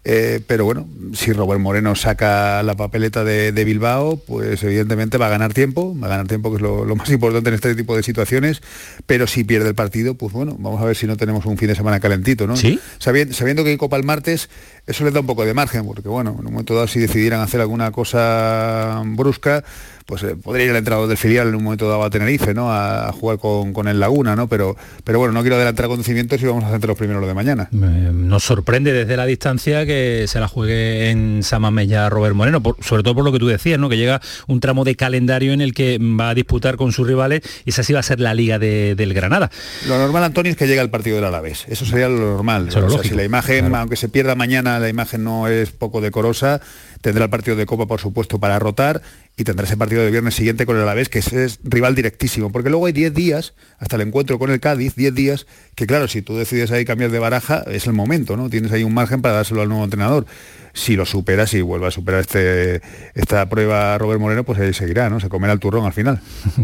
Eh, pero bueno, si Robert Moreno saca la papeleta de, de, Bilbao, pues evidentemente va a ganar tiempo, va a ganar tiempo, que es lo, lo, más importante en este tipo de situaciones, pero si pierde el partido, pues bueno, vamos a ver si no tenemos un fin de semana calentito, ¿no? ¿Sí? Sabiendo, sabiendo que hay Copa el martes, eso les da un poco de margen, porque bueno, en un momento dado si decidieran hacer alguna cosa brusca, pues eh, podría ir el entrenador del filial en un momento dado a Tenerife, ¿no? A, a jugar con, con, el Laguna, ¿no? Pero, pero bueno, no quiero adelantar acontecimientos y vamos a centrar los primeros de mañana. Eh, nos sorprende desde la distancia que se la juegue en Samamella Robert Moreno, por, sobre todo por lo que tú decías, ¿no? Que llega un tramo de calendario en el que va a disputar con sus rivales y esa sí va a ser la liga de, del Granada. Lo normal, Antonio, es que llega el partido del Alavés. Eso sería lo normal. Eso o sea, si la imagen, claro. aunque se pierda mañana, la imagen no es poco decorosa, tendrá el partido de Copa, por supuesto, para rotar y tendrá ese partido de viernes siguiente con el Alavés, que es, rival directísimo, porque luego hay 10 días, hasta el encuentro con el Cádiz, 10 días, que claro, si tú decides ahí cambiar de baraja, es el momento, ¿no? Tienes ahí un margen para dárselo al nuevo entrenador. Si lo superas y vuelve a superar este, esta prueba Robert Moreno, pues ahí seguirá, ¿no? Se comerá el turrón al final.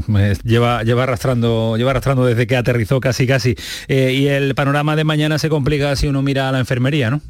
lleva, lleva, arrastrando, lleva arrastrando desde que aterrizó casi casi. Eh, y el panorama de mañana se complica si uno mira a la enfermería, ¿no?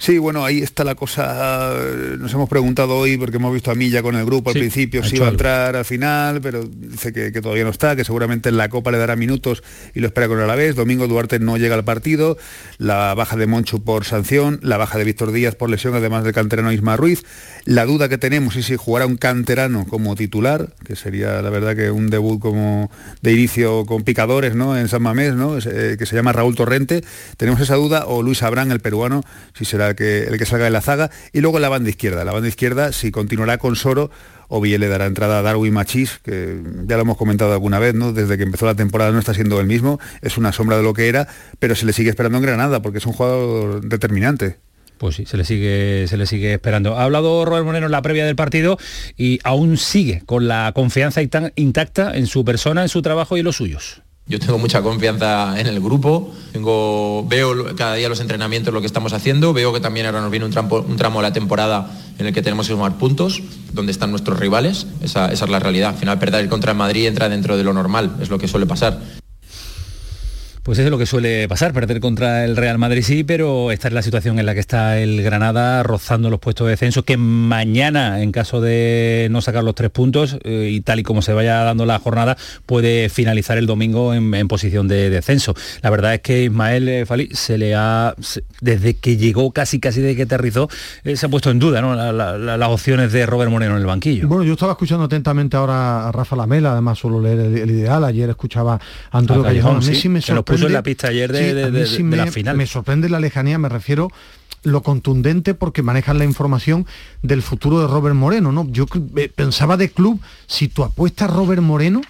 Sí, bueno, ahí está la cosa. Nos hemos preguntado hoy, porque hemos visto a Milla con el grupo al sí, principio, si iba a entrar al final, pero dice que, que, todavía no está, que seguramente en la Copa le dará minutos y lo espera con el Alavés. Domingo Duarte no llega al partido, la baja de Monchu por sanción, la baja de Víctor Díaz por lesión, además del canterano Isma Ruiz. La duda que tenemos es si jugará un canterano como titular, que sería la verdad que un debut como de inicio con picadores, ¿no? En San Mamés, ¿no? Eh, que se llama Raúl Torrente. Tenemos esa duda, o Luis Abrán, el peruano, si será el que, el que salga de la zaga. Y luego la banda izquierda. La banda izquierda, si continuará con Soro, o bien le dará entrada a Darwin Machís, que ya lo hemos comentado alguna vez, ¿no? Desde que empezó la temporada no está siendo el mismo, es una sombra de lo que era, pero se le sigue esperando en Granada, porque es un jugador determinante. Pues sí, se le sigue, se le sigue esperando. Ha hablado Robert Moreno en la previa del partido y aún sigue con la confianza intacta en su persona, en su trabajo y en los suyos. Yo tengo mucha confianza en el grupo, tengo, veo cada día los entrenamientos, lo que estamos haciendo, veo que también ahora nos viene un, un tramo de la temporada en el que tenemos que sumar puntos, donde están nuestros rivales, esa, es la realidad. Al final perder contra el Madrid entra dentro de lo normal, es lo que suele pasar. Pues eso es lo que suele pasar, perder contra el Real Madrid sí, pero esta es la situación en la que está el Granada rozando los puestos de descenso, que mañana, en caso de no sacar los tres puntos, eh, y tal y como se vaya dando la jornada, puede finalizar el domingo en, posición de descenso. La verdad es que Ismael eh, Fali se le ha, desde que llegó, casi casi desde que aterrizó, eh, se ha puesto en duda ¿no? las opciones de Robert Moreno en el banquillo. Bueno, yo estaba escuchando atentamente ahora a Rafa Lamela, además solo leer el, ideal, ayer escuchaba a Antonio Callejón, me en la pista ayer de, la final. Me sorprende la lejanía, me refiero lo contundente porque manejan la información del futuro de Robert Moreno, ¿no? Yo eh, pensaba de club, si tu apuesta a Robert Moreno,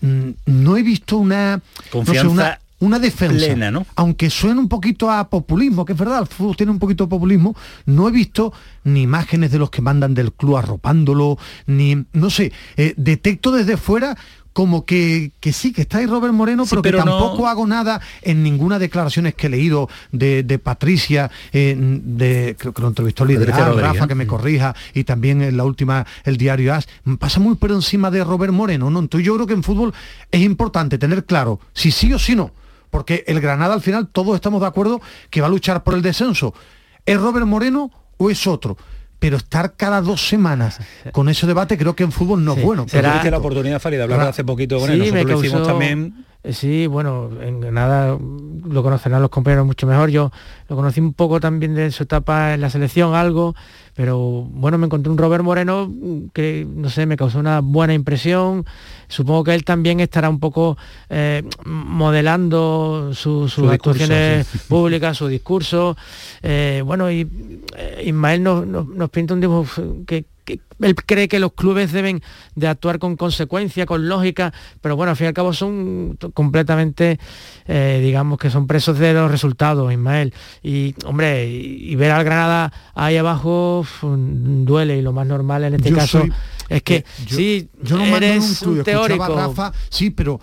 mm, no he visto una confianza una, defensa, ¿no? aunque suene un poquito a populismo, que es verdad, el fútbol tiene un poquito de populismo, no he visto ni imágenes de los que mandan del club arropándolo, ni, no sé, eh, detecto desde fuera como que, que, sí, que está ahí Robert Moreno, pero, que tampoco hago nada en ninguna declaraciones que he leído de, Patricia, eh, de, creo que lo entrevistó el liderazgo, Rafa, que me corrija, y también en la última, el diario AS, pasa muy por encima de Robert Moreno, ¿no? Entonces yo creo que en fútbol es importante tener claro si sí o si no, porque el Granada al final todos estamos de acuerdo que va a luchar por el descenso. ¿Es Robert Moreno o es otro? Pero estar cada dos semanas con ese debate creo que en fútbol no es bueno. Será la oportunidad, Farid, de hablar hace poquito con él. Nosotros lo también eh, Sí, bueno, en nada lo conocerán los compañeros mucho mejor. Yo lo conocí un poco también de su etapa en la selección, algo, pero bueno, me encontré un Robert Moreno que, no sé, me causó una buena impresión. Supongo que él también estará un poco eh, modelando sus actuaciones públicas, su discurso. Eh, bueno, y Ismael nos, nos pinta un dibujo que, él cree que los clubes deben de actuar con consecuencia, con lógica, pero bueno, al fin y al cabo son completamente, eh, digamos que son presos de los resultados, Ismael. Y hombre, y, ver al Granada ahí abajo duele y lo más normal en este caso es que yo, sí, yo no eres un, teórico. Rafa, sí, pero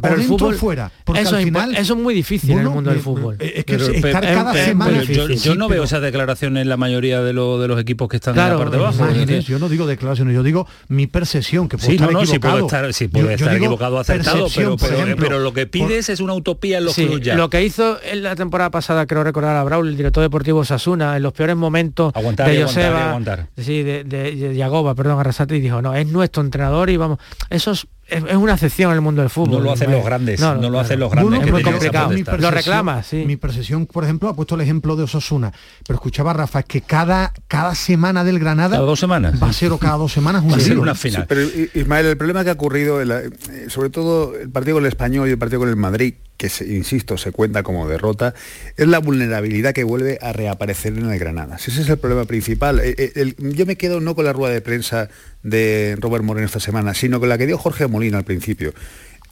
pero el fútbol fuera eso, es, eso es muy difícil en el mundo del fútbol. es que estar cada semana yo, no veo esas declaraciones en la mayoría de, de, los equipos que están en la parte de abajo yo no digo declaraciones yo digo mi percepción que puedo sí, estar no, no, equivocado. si puede estar, puede estar equivocado acertado pero, pero, lo que pides es una utopía en los clubes ya. lo que hizo en la temporada pasada creo recordar a Braul el director deportivo Sasuna en los peores momentos de Joseba sí, de, de, Yagoba perdón Arrasate y dijo no es nuestro entrenador y vamos esos es, una excepción en el mundo del fútbol. No lo hacen los grandes, no, lo hacen los grandes. es muy complicado. Lo reclama, sí. Mi percepción, por ejemplo, ha puesto el ejemplo de Osasuna, pero escuchaba a Rafa, es que cada, cada semana del Granada... Cada dos semanas. Va a ser o cada dos semanas una final. pero Ismael, el problema que ha ocurrido, eh, sobre todo el partido con el Español y el partido con el Madrid, que insisto, se cuenta como derrota, es la vulnerabilidad que vuelve a reaparecer en el Granada. Ese es el problema principal. Eh, eh, yo me quedo no con la rueda de prensa de Robert Moreno esta semana, sino con la que dio Jorge Molina al principio.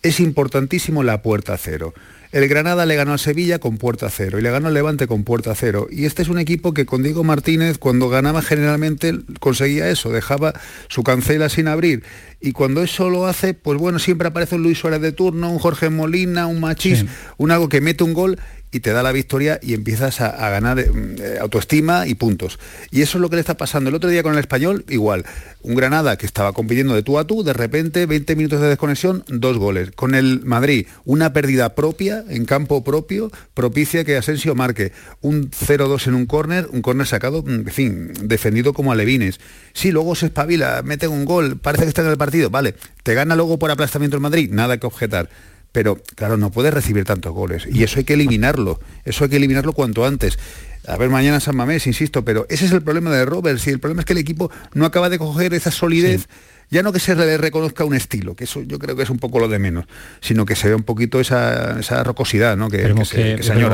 Es importantísimo la puerta cero. El Granada le ganó a Sevilla con puerta cero y le ganó al Levante con puerta cero. Y este es un equipo que con Diego Martínez, cuando ganaba generalmente, conseguía eso, dejaba su cancela sin abrir. Y cuando eso lo hace, pues bueno, siempre aparece un Luis Suárez de turno, un Jorge Molina, un Machís, un algo que mete un gol y te da la victoria y empiezas a, ganar eh, eh, autoestima y puntos. Y eso es lo que le está pasando. El otro día con el español, igual. Un Granada que estaba compitiendo de tú a tú, de repente 20 minutos de desconexión, dos goles. Con el Madrid, una pérdida propia, en campo propio, propicia que Asensio marque un 0-2 en un córner, un córner sacado, mm, en fin, defendido como alevines. Sí, luego se espabila, mete un gol, parece que está en el partido, vale. Te gana luego por aplastamiento el Madrid, nada que objetar pero claro, no puede recibir tantos goles y eso hay que eliminarlo, eso hay que eliminarlo cuanto antes. A ver, mañana San Mamés, insisto, pero ese es el problema de Roberts y el problema es que el equipo no acaba de coger esa solidez. Ya no que se le reconozca un estilo, que eso yo creo que es un poco lo de menos, sino que se vea un poquito esa, rocosidad, ¿no? Que,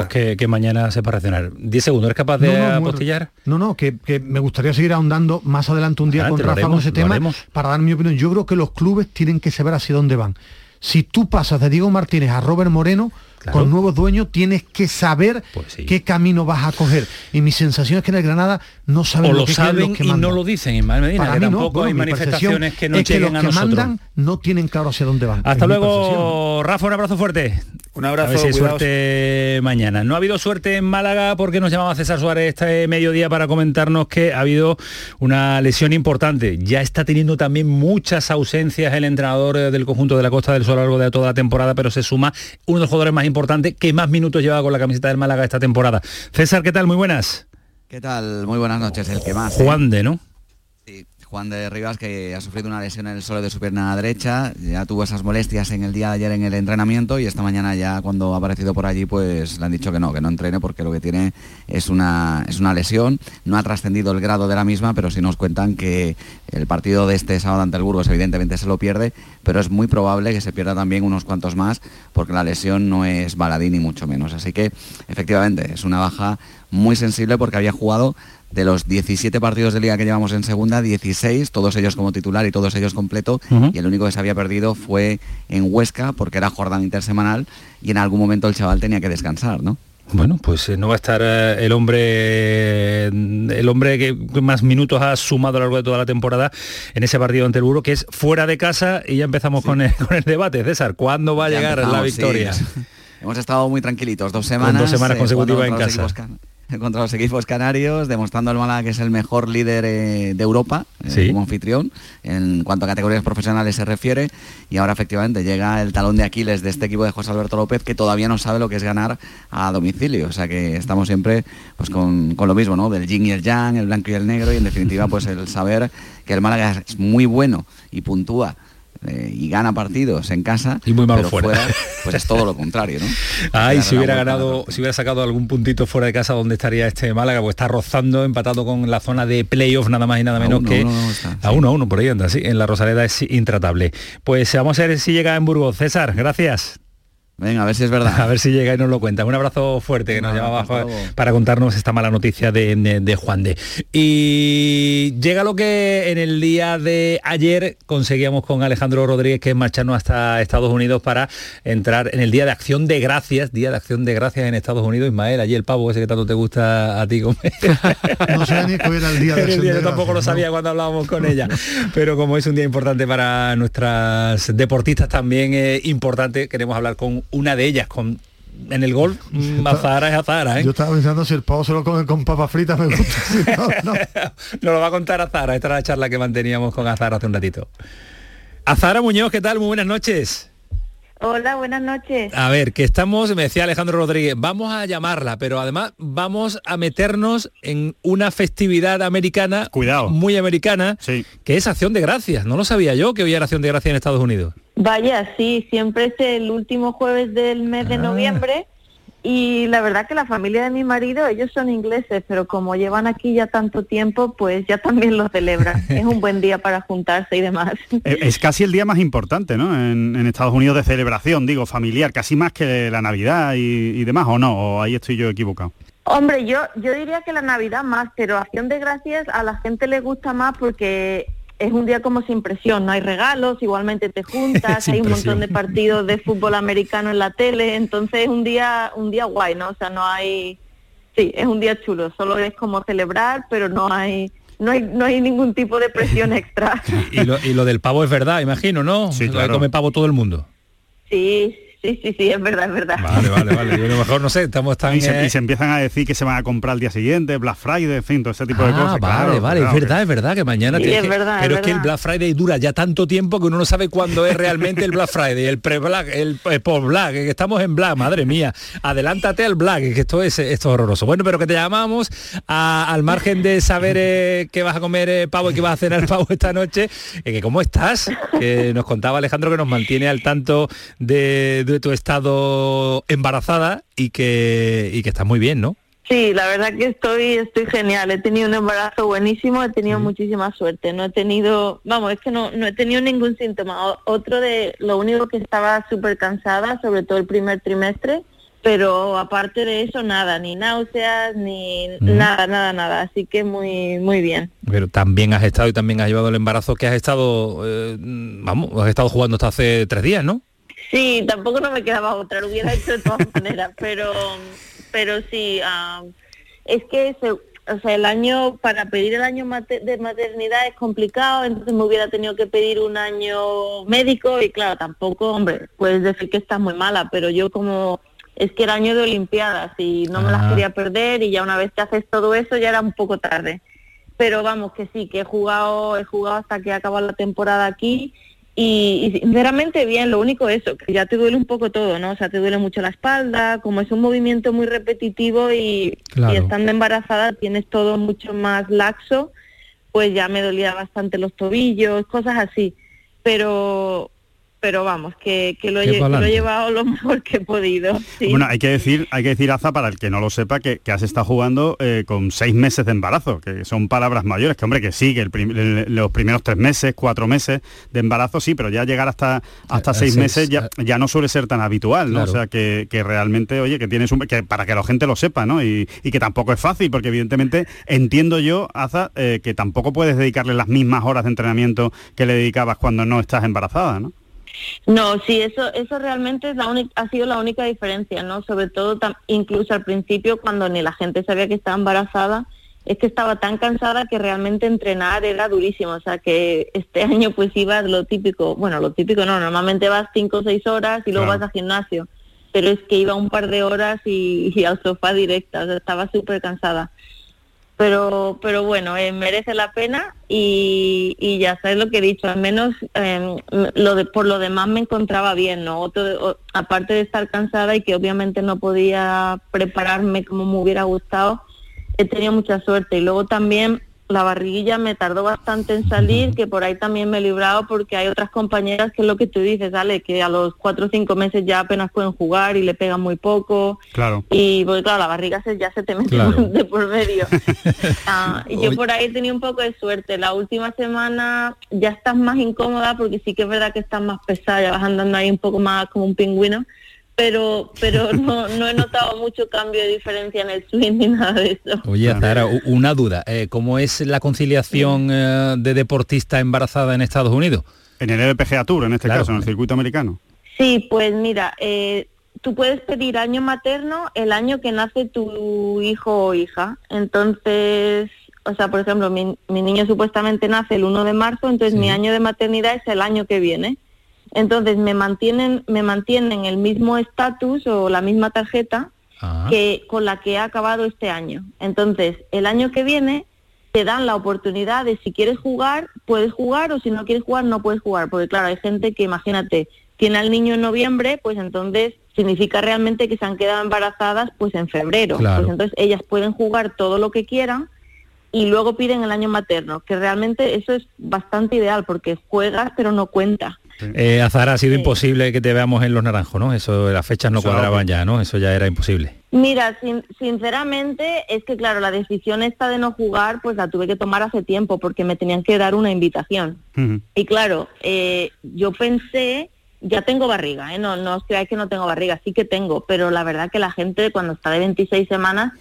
que, que, mañana se para reaccionar. ¿10 segundos? ¿Eres capaz de apostillar? No, no, que, me gustaría seguir ahondando más adelante un día con Rafa con ese tema para dar mi opinión. Yo creo que los clubes tienen que saber hacia dónde van si tú pasas de Diego Martínez a Robert Moreno, con nuevos dueños tienes que saber Pues qué camino vas a coger. Y mi sensación es que en el Granada no saben o lo, lo que quieren saben los que y mandan. no lo dicen, Ismael Medina, Para que mí no, tampoco bueno, hay manifestaciones que no es que lleguen los a que nosotros. mandan no tienen claro hacia dónde van. Hasta luego, Rafa, un abrazo fuerte. Un A abrazo, ver si hay cuidaos. suerte mañana. No ha habido suerte en Málaga porque nos llamaba César Suárez este mediodía para comentarnos que ha habido una lesión importante. Ya está teniendo también muchas ausencias el entrenador del conjunto de la Costa del Sol a lo largo de toda la temporada, pero se suma uno de los jugadores más importantes que más minutos lleva con la camiseta del Málaga esta temporada. César, ¿qué tal? Muy buenas. ¿Qué tal? Muy buenas noches, el que más. ¿eh? Juan de, ¿no? Juan de Rivas, que ha sufrido una lesión en el suelo de su pierna derecha, ya tuvo esas molestias en el día de ayer en el entrenamiento y esta mañana ya cuando ha aparecido por allí pues le han dicho que no, que no entrene porque lo que tiene es una, es una lesión, no ha trascendido el grado de la misma, pero sí nos cuentan que el partido de este sábado ante el Burgos evidentemente se lo pierde, pero es muy probable que se pierda también unos cuantos más porque la lesión no es baladí ni mucho menos, así que efectivamente es una baja muy sensible porque había jugado de los 17 partidos de liga que llevamos en segunda, 16, todos ellos como titular y todos ellos completo, y el único que se había perdido fue en Huesca, porque era jornada intersemanal, y en algún momento el chaval tenía que descansar, ¿no? Bueno, pues eh, no va a estar eh, el hombre el hombre que más minutos ha sumado a lo largo de toda la temporada en ese partido ante el Burgo, que es fuera de casa y ya empezamos con, el, con el debate. César, ¿cuándo va a Ya llegar la sí. victoria? Hemos estado muy tranquilitos, dos semanas. dos semanas eh, consecutivas en casa. contra los equipos canarios, demostrando el Málaga que es el mejor líder eh, de Europa eh, como anfitrión en cuanto a categorías profesionales se refiere. Y ahora efectivamente llega el talón de Aquiles de este equipo de José Alberto López que todavía no sabe lo que es ganar a domicilio, o sea que estamos siempre pues con, con lo mismo, ¿no? Del yin y el yang, el blanco y el negro y en definitiva pues el saber que el Málaga es muy bueno y puntúa eh, y gana partidos en casa Y muy malo pero fuera. pues es todo lo contrario, ¿no? Ay, si hubiera ganado, si hubiera sacado algún puntito fuera de casa, ¿dónde estaría este Málaga? Pues está rozando, empatado con la zona de playoff, nada más y nada A menos uno, que uno, está, a uno a uno, por ahí anda, sí. En la Rosaleda es intratable. Pues vamos a ver si llega en Burgos. César, gracias. Venga, a ver si es verdad. A ver si llega y nos lo cuenta. Un abrazo fuerte que nos Venga, llamaba para, contarnos esta mala noticia de, de- de Juan de. Y llega lo que en el día de ayer conseguíamos con Alejandro Rodríguez, que es marcharnos hasta Estados Unidos para entrar en el Día de Acción de Gracias, Día de Acción de Gracias en Estados Unidos. Ismael, allí el pavo ese que tanto te gusta a ti comer. No sé ni que era el día de el Acción día de yo tampoco lo sabía ¿no? cuando hablábamos con ella. Pero como es un día importante para nuestras deportistas también eh, importante, queremos hablar con una de ellas, con en el golf, Azahara es Azahara, ¿eh? Yo estaba pensando si el pavo se lo come con papas fritas me gusta. Si no, no. Nos lo va a contar Azahara, esta era la charla que manteníamos con Azahara hace un ratito. Azahara Muñoz, ¿qué tal? Muy buenas noches. Hola, buenas noches. A ver, que estamos, me decía Alejandro Rodríguez, vamos a llamarla, pero además vamos a meternos en una festividad americana, Cuidado. muy americana, que es Acción de Gracias. No lo sabía yo que hoy era Acción de Gracias en Estados Unidos. Vaya, sí, siempre es el último jueves del mes Ah. de noviembre y la verdad que la familia de mi marido, ellos son ingleses, pero como llevan aquí ya tanto tiempo, pues ya también lo celebran. es un buen día para juntarse y demás. Eh, Es casi el día más importante, ¿no? En, en Estados Unidos de celebración, digo, familiar, casi más que la Navidad y, y demás, ¿o no? ¿O ahí estoy yo equivocado? Hombre, yo, yo diría que la Navidad más, pero Acción de Gracias a la gente le gusta más porque es un día como sin presión, no hay regalos, igualmente te juntas, hay un presión. montón de partidos de fútbol americano en la tele, entonces es un día, un día guay, ¿no? O sea, no hay, sí, es un día chulo, solo es como celebrar, pero no hay, no hay, no hay ningún tipo de presión extra. Y lo, y lo del pavo es verdad, imagino, ¿no? Sí, claro. Come pavo todo el mundo. Sí, sí, sí, sí, es verdad, es verdad. Vale, vale, vale. Yo a lo mejor no sé, estamos tan... Y se, eh, y se empiezan a decir que se van a comprar al día siguiente, Black Friday, en fin, todo ese tipo de Ah, cosas. vale, claro, vale, claro, es verdad, es verdad que mañana Sí, tiene es que- verdad, pero es es, que el. Black Friday dura ya tanto tiempo que uno no sabe cuándo es realmente el Black Friday, el pre-Black, el post-Black, que estamos en Black, madre mía. Adelántate al Black, que esto es esto es horroroso. Bueno, pero que te llamamos a- al margen de saber eh, que vas a comer eh, pavo y que vas a cenar pavo esta noche, eh, que cómo estás, que nos contaba Alejandro que nos mantiene al tanto de, de tu estado embarazada y que y que estás muy bien, ¿no? Sí, la verdad que estoy, estoy genial. He tenido un embarazo buenísimo, he tenido muchísima suerte. No he tenido, vamos, es que no, no he tenido ningún síntoma. O- otro de, lo único que estaba súper cansada, sobre todo el primer trimestre, pero aparte de eso nada, ni náuseas, ni nada, nada, nada. Así que muy, muy bien. Pero también has estado y también has llevado el embarazo que has estado, eh, vamos, has estado jugando hasta hace tres días, ¿no? Sí, tampoco no me quedaba otra, lo hubiera hecho de todas maneras, pero, pero sí, ah, es que se- o sea, el año, para pedir el año mate- de maternidad es complicado, entonces me hubiera tenido que pedir un año médico y claro, tampoco, hombre, puedes decir que estás muy mala, pero yo como es que era año de Olimpiadas y no me las quería perder y ya una vez que haces todo eso ya era un poco tarde. Pero vamos, que sí, que he jugado, he jugado hasta que ha acabado la temporada aquí y, y sinceramente bien, lo único eso, que ya te duele un poco todo, ¿no? O sea, te duele mucho la espalda, como es un movimiento muy repetitivo y, Claro. y estando embarazada tienes todo mucho más laxo, pues ya me dolía bastante los tobillos, cosas así. Pero pero vamos, que, que, lo, he, que lo he pa'lante. llevado lo mejor que he podido. sí. Bueno, hay que decir, hay que decir, Aza, para el que no lo sepa, que, que has estado jugando eh, con seis meses de embarazo, que son palabras mayores, que hombre, que sí, que el prim- el- los primeros tres meses, cuatro meses de embarazo, sí, pero ya llegar hasta, hasta a seis seis, meses ya, ya no suele ser tan habitual, ¿no? Claro. O sea, que, que realmente, oye, que tienes un... que para que la gente lo sepa, ¿no? Y, y que tampoco es fácil, porque evidentemente entiendo yo, Aza, eh, que tampoco puedes dedicarle las mismas horas de entrenamiento que le dedicabas cuando no estás embarazada, ¿no? No, sí, eso, eso realmente es la única, ha sido la única diferencia, ¿no? Sobre todo, tam- incluso al principio, cuando ni la gente sabía que estaba embarazada, es que estaba tan cansada que realmente entrenar era durísimo. O sea, que este año pues ibas lo típico, bueno, lo típico no, normalmente vas cinco o seis horas y luego Claro. vas al gimnasio. Pero es que iba un par de horas y, y al sofá directa, o sea, estaba súper cansada pero pero bueno eh, merece la pena y, ya sabes lo que he dicho al menos eh, lo de por lo demás me encontraba bien no Otro o- aparte de estar cansada y que obviamente no podía prepararme como me hubiera gustado he tenido mucha suerte. Y luego también la barriguilla me tardó bastante en salir, que por ahí también me he librado porque hay otras compañeras que es lo que tú dices, Ale, que a los cuatro o cinco meses ya apenas pueden jugar y le pegan muy poco. Claro. Y porque claro, la barriga se, ya se te mete Claro. de por medio. Ah, y yo por ahí tenía un poco de suerte. La última semana ya estás más incómoda porque sí que es verdad que estás más pesada, ya vas andando ahí un poco más como un pingüino. Pero pero no, no he notado mucho cambio de diferencia en el swing ni nada de eso. Oye, Zara, una duda. eh, ¿Cómo es la conciliación eh, de deportista embarazada en Estados Unidos? En el LPGA Tour, en este Claro. caso, en el circuito americano. Sí, pues mira, eh, tú puedes pedir año materno el año que nace tu hijo o hija. Entonces, o sea, por ejemplo, mi, mi niño supuestamente nace el 1 de marzo, entonces mi año de maternidad es el año que viene. Entonces me mantienen, me mantienen el mismo estatus o la misma tarjeta que con la que he acabado este año. Entonces, el año que viene te dan la oportunidad de si quieres jugar, puedes jugar o si no quieres jugar, no puedes jugar. Porque claro, hay gente que, imagínate, tiene al niño en noviembre, pues entonces significa realmente que se han quedado embarazadas pues en febrero. Claro. Pues entonces ellas pueden jugar todo lo que quieran y luego piden el año materno, que realmente eso es bastante ideal porque juegas pero no cuenta. Eh, Azara, ha sido imposible que te veamos en los naranjos, ¿no? Eso, las fechas no Eso, cuadraban ya, ¿no? Eso ya era imposible. Mira, sin- sinceramente es que claro, la decisión esta de no jugar pues la tuve que tomar hace tiempo porque me tenían que dar una invitación. Y claro, eh, yo pensé, ya tengo barriga, ¿eh? no, no os creáis que no tengo barriga, sí que tengo, pero la verdad que la gente cuando está de 26 semanas,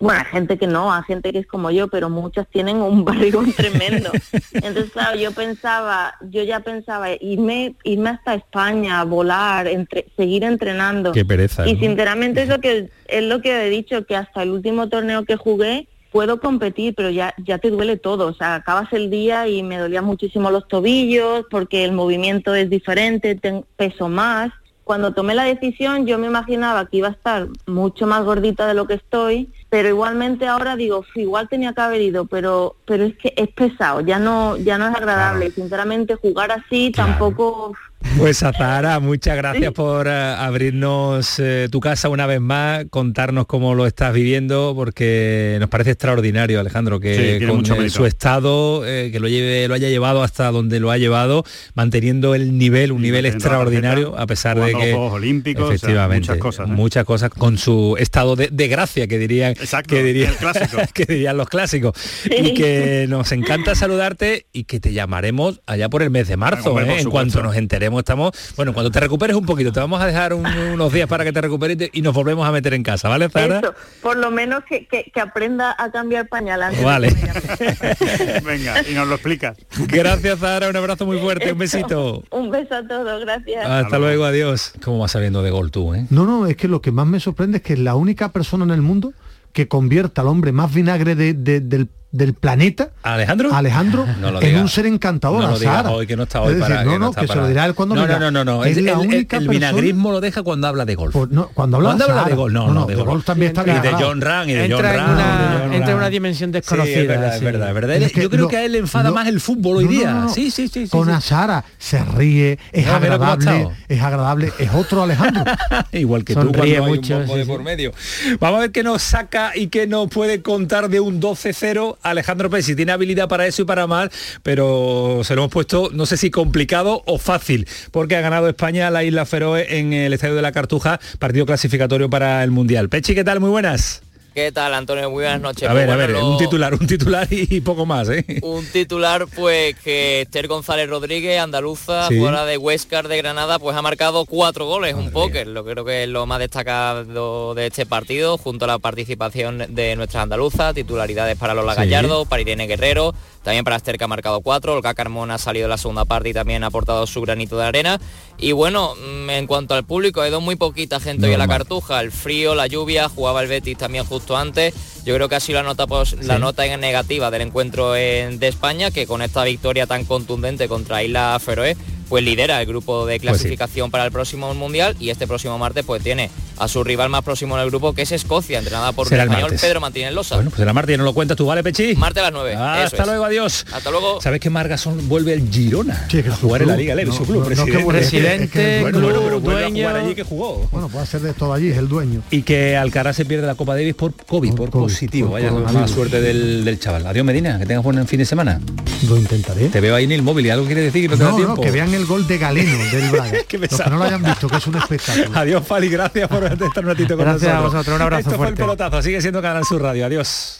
bueno, hay gente que no, hay gente que es como yo, pero muchas tienen un barrigón tremendo. Entonces, claro, yo pensaba, yo ya pensaba irme, irme hasta España, volar, entre, seguir entrenando. Qué pereza, Y ¿no? sinceramente es lo que es lo que he dicho, que hasta el último torneo que jugué puedo competir, pero ya, ya te duele todo. O sea, acabas el día y me dolían muchísimo los tobillos porque el movimiento es diferente, ten- peso más. Cuando tomé la decisión yo me imaginaba que iba a estar mucho más gordita de lo que estoy, pero igualmente ahora digo, "Uf, igual tenía que haber ido, pero pero es que es pesado, ya no ya no es agradable. Sinceramente jugar así tampoco Pues Azara, muchas gracias por eh, abrirnos eh, tu casa una vez más, contarnos cómo lo estás viviendo, porque nos parece extraordinario, Alejandro, Sí, que tiene con eh, su estado, eh, que lo lleve, lo haya llevado hasta donde lo ha llevado, manteniendo el nivel, un nivel extraordinario, tarjeta, a pesar de que los Juegos Olímpicos, o sea, efectivamente, muchas cosas, ¿eh? muchas cosas con su estado de, de gracia que dirían, que dirían, el clásico. que dirían los clásicos, y que nos encanta saludarte y que te llamaremos allá por el mes de marzo, ¿eh? en cuanto nos enteremos estamos, bueno, cuando te recuperes un poquito, te vamos a dejar un- unos días para que te recuperes y, te- y nos volvemos a meter en casa, ¿vale, Zara? Eso, por lo menos que, que- que aprenda a cambiar pañal antes Vale. Venga, y nos lo explicas. Gracias, Zara, un abrazo muy fuerte, un besito. Un beso a todos, gracias. Hasta luego, adiós. ¿Cómo vas sabiendo de gol tú, eh? No, no, es que lo que más me sorprende es que es la única persona en el mundo que convierta al hombre más vinagre de- de- del, del planeta, ¿Alejandro? Alejandro, No lo en digas. un ser encantador. No lo a digas Sara. hoy, que no está hoy Es decir, para- No, que no no, está que se para- lo dirá él cuando No, no, no, no, no. Es El, la el- única el persona- vinagrismo lo deja cuando habla de golf. Pues no, cuando habla, Cuando habla de gol, no, no, de gol. también está Y de. John Ran, y de John entra, en Ram, una, John entra en una dimensión Sí, desconocida. es verdad, es sí. verdad, es verdad. Es que Yo creo que a él le enfada más el fútbol hoy día. no, no. Sí, sí, sí. sí, Con sí. a Sara se ríe, es agradable, es agradable, es otro Alejandro. Igual que tú Sonríe cuando hay mucho, un sí, de sí. por medio. Vamos a ver qué nos saca y qué nos puede contar de un 12-0 Alejandro Pérez. Si tiene habilidad para eso y para más, pero se lo hemos puesto, no sé si complicado o fácil, porque ha ganado España la Isla Feroe en el Estadio de la Cartuja, partido clasificatorio para el Mundial. Pechi, ¿qué tal? Muy buenas. ¿Qué tal, Antonio? Muy buenas noches. A Pues ver, a ver, lo- un titular, un titular y poco más, ¿eh? Un titular, pues que Esther González Rodríguez, andaluza, Sí. jugadora de Huescar de Granada, pues ha marcado cuatro goles, un póker, lo creo que es lo más destacado de este partido, junto a la participación de nuestras andaluzas, titularidades para Lola Sí. Gallardo, para Irene Guerrero, también para Esther que ha marcado cuatro, Olga Carmona ha salido en la segunda parte y también ha aportado su granito de arena. Y bueno, mm, en cuanto al público, ha ido muy poquita gente hoy a la. Cartuja, el frío, la lluvia, jugaba el Betis también justo antes. Yo creo que ha sido la nota, pos- la nota en negativa del encuentro en- de España, que con esta victoria tan contundente contra Isla Feroe, pues lidera el grupo de Pues sí. clasificación para el próximo Mundial y este próximo martes pues tiene a su rival más próximo en el grupo, que es Escocia, entrenada por Será el español martes. Pedro Martínez Losa. Bueno, pues la Marta ya no lo cuentas tú, ¿vale, Pechi? Martes a las 9. Ah, hasta es. luego, adiós. Hasta luego. ¿Sabes que Margasol vuelve el Girona Sí, que a jugar en la. Liga Leve, No, su club, no, no, que presidente? es que- bueno, bueno, pero a dueño. jugar allí que jugó. Bueno, puede ser de todo allí, es el dueño. Y que Alcaraz se pierde la Copa Davis por COVID, por, COVID, positivo. Vaya mala suerte del, del chaval. Adiós Medina, que tengas buen fin de semana. Lo intentaré. Te veo ahí en el móvil y algo quiere decir que no te da No, que vean el gol de Galeno del Braga. Los que pesado. no lo hayan visto, que es un espectáculo. Adiós, Fali, gracias por estar un ratito con Gracias a nosotros. vosotros, un abrazo Esto fue el pelotazo, sigue siendo Canal Sur Radio. Adiós.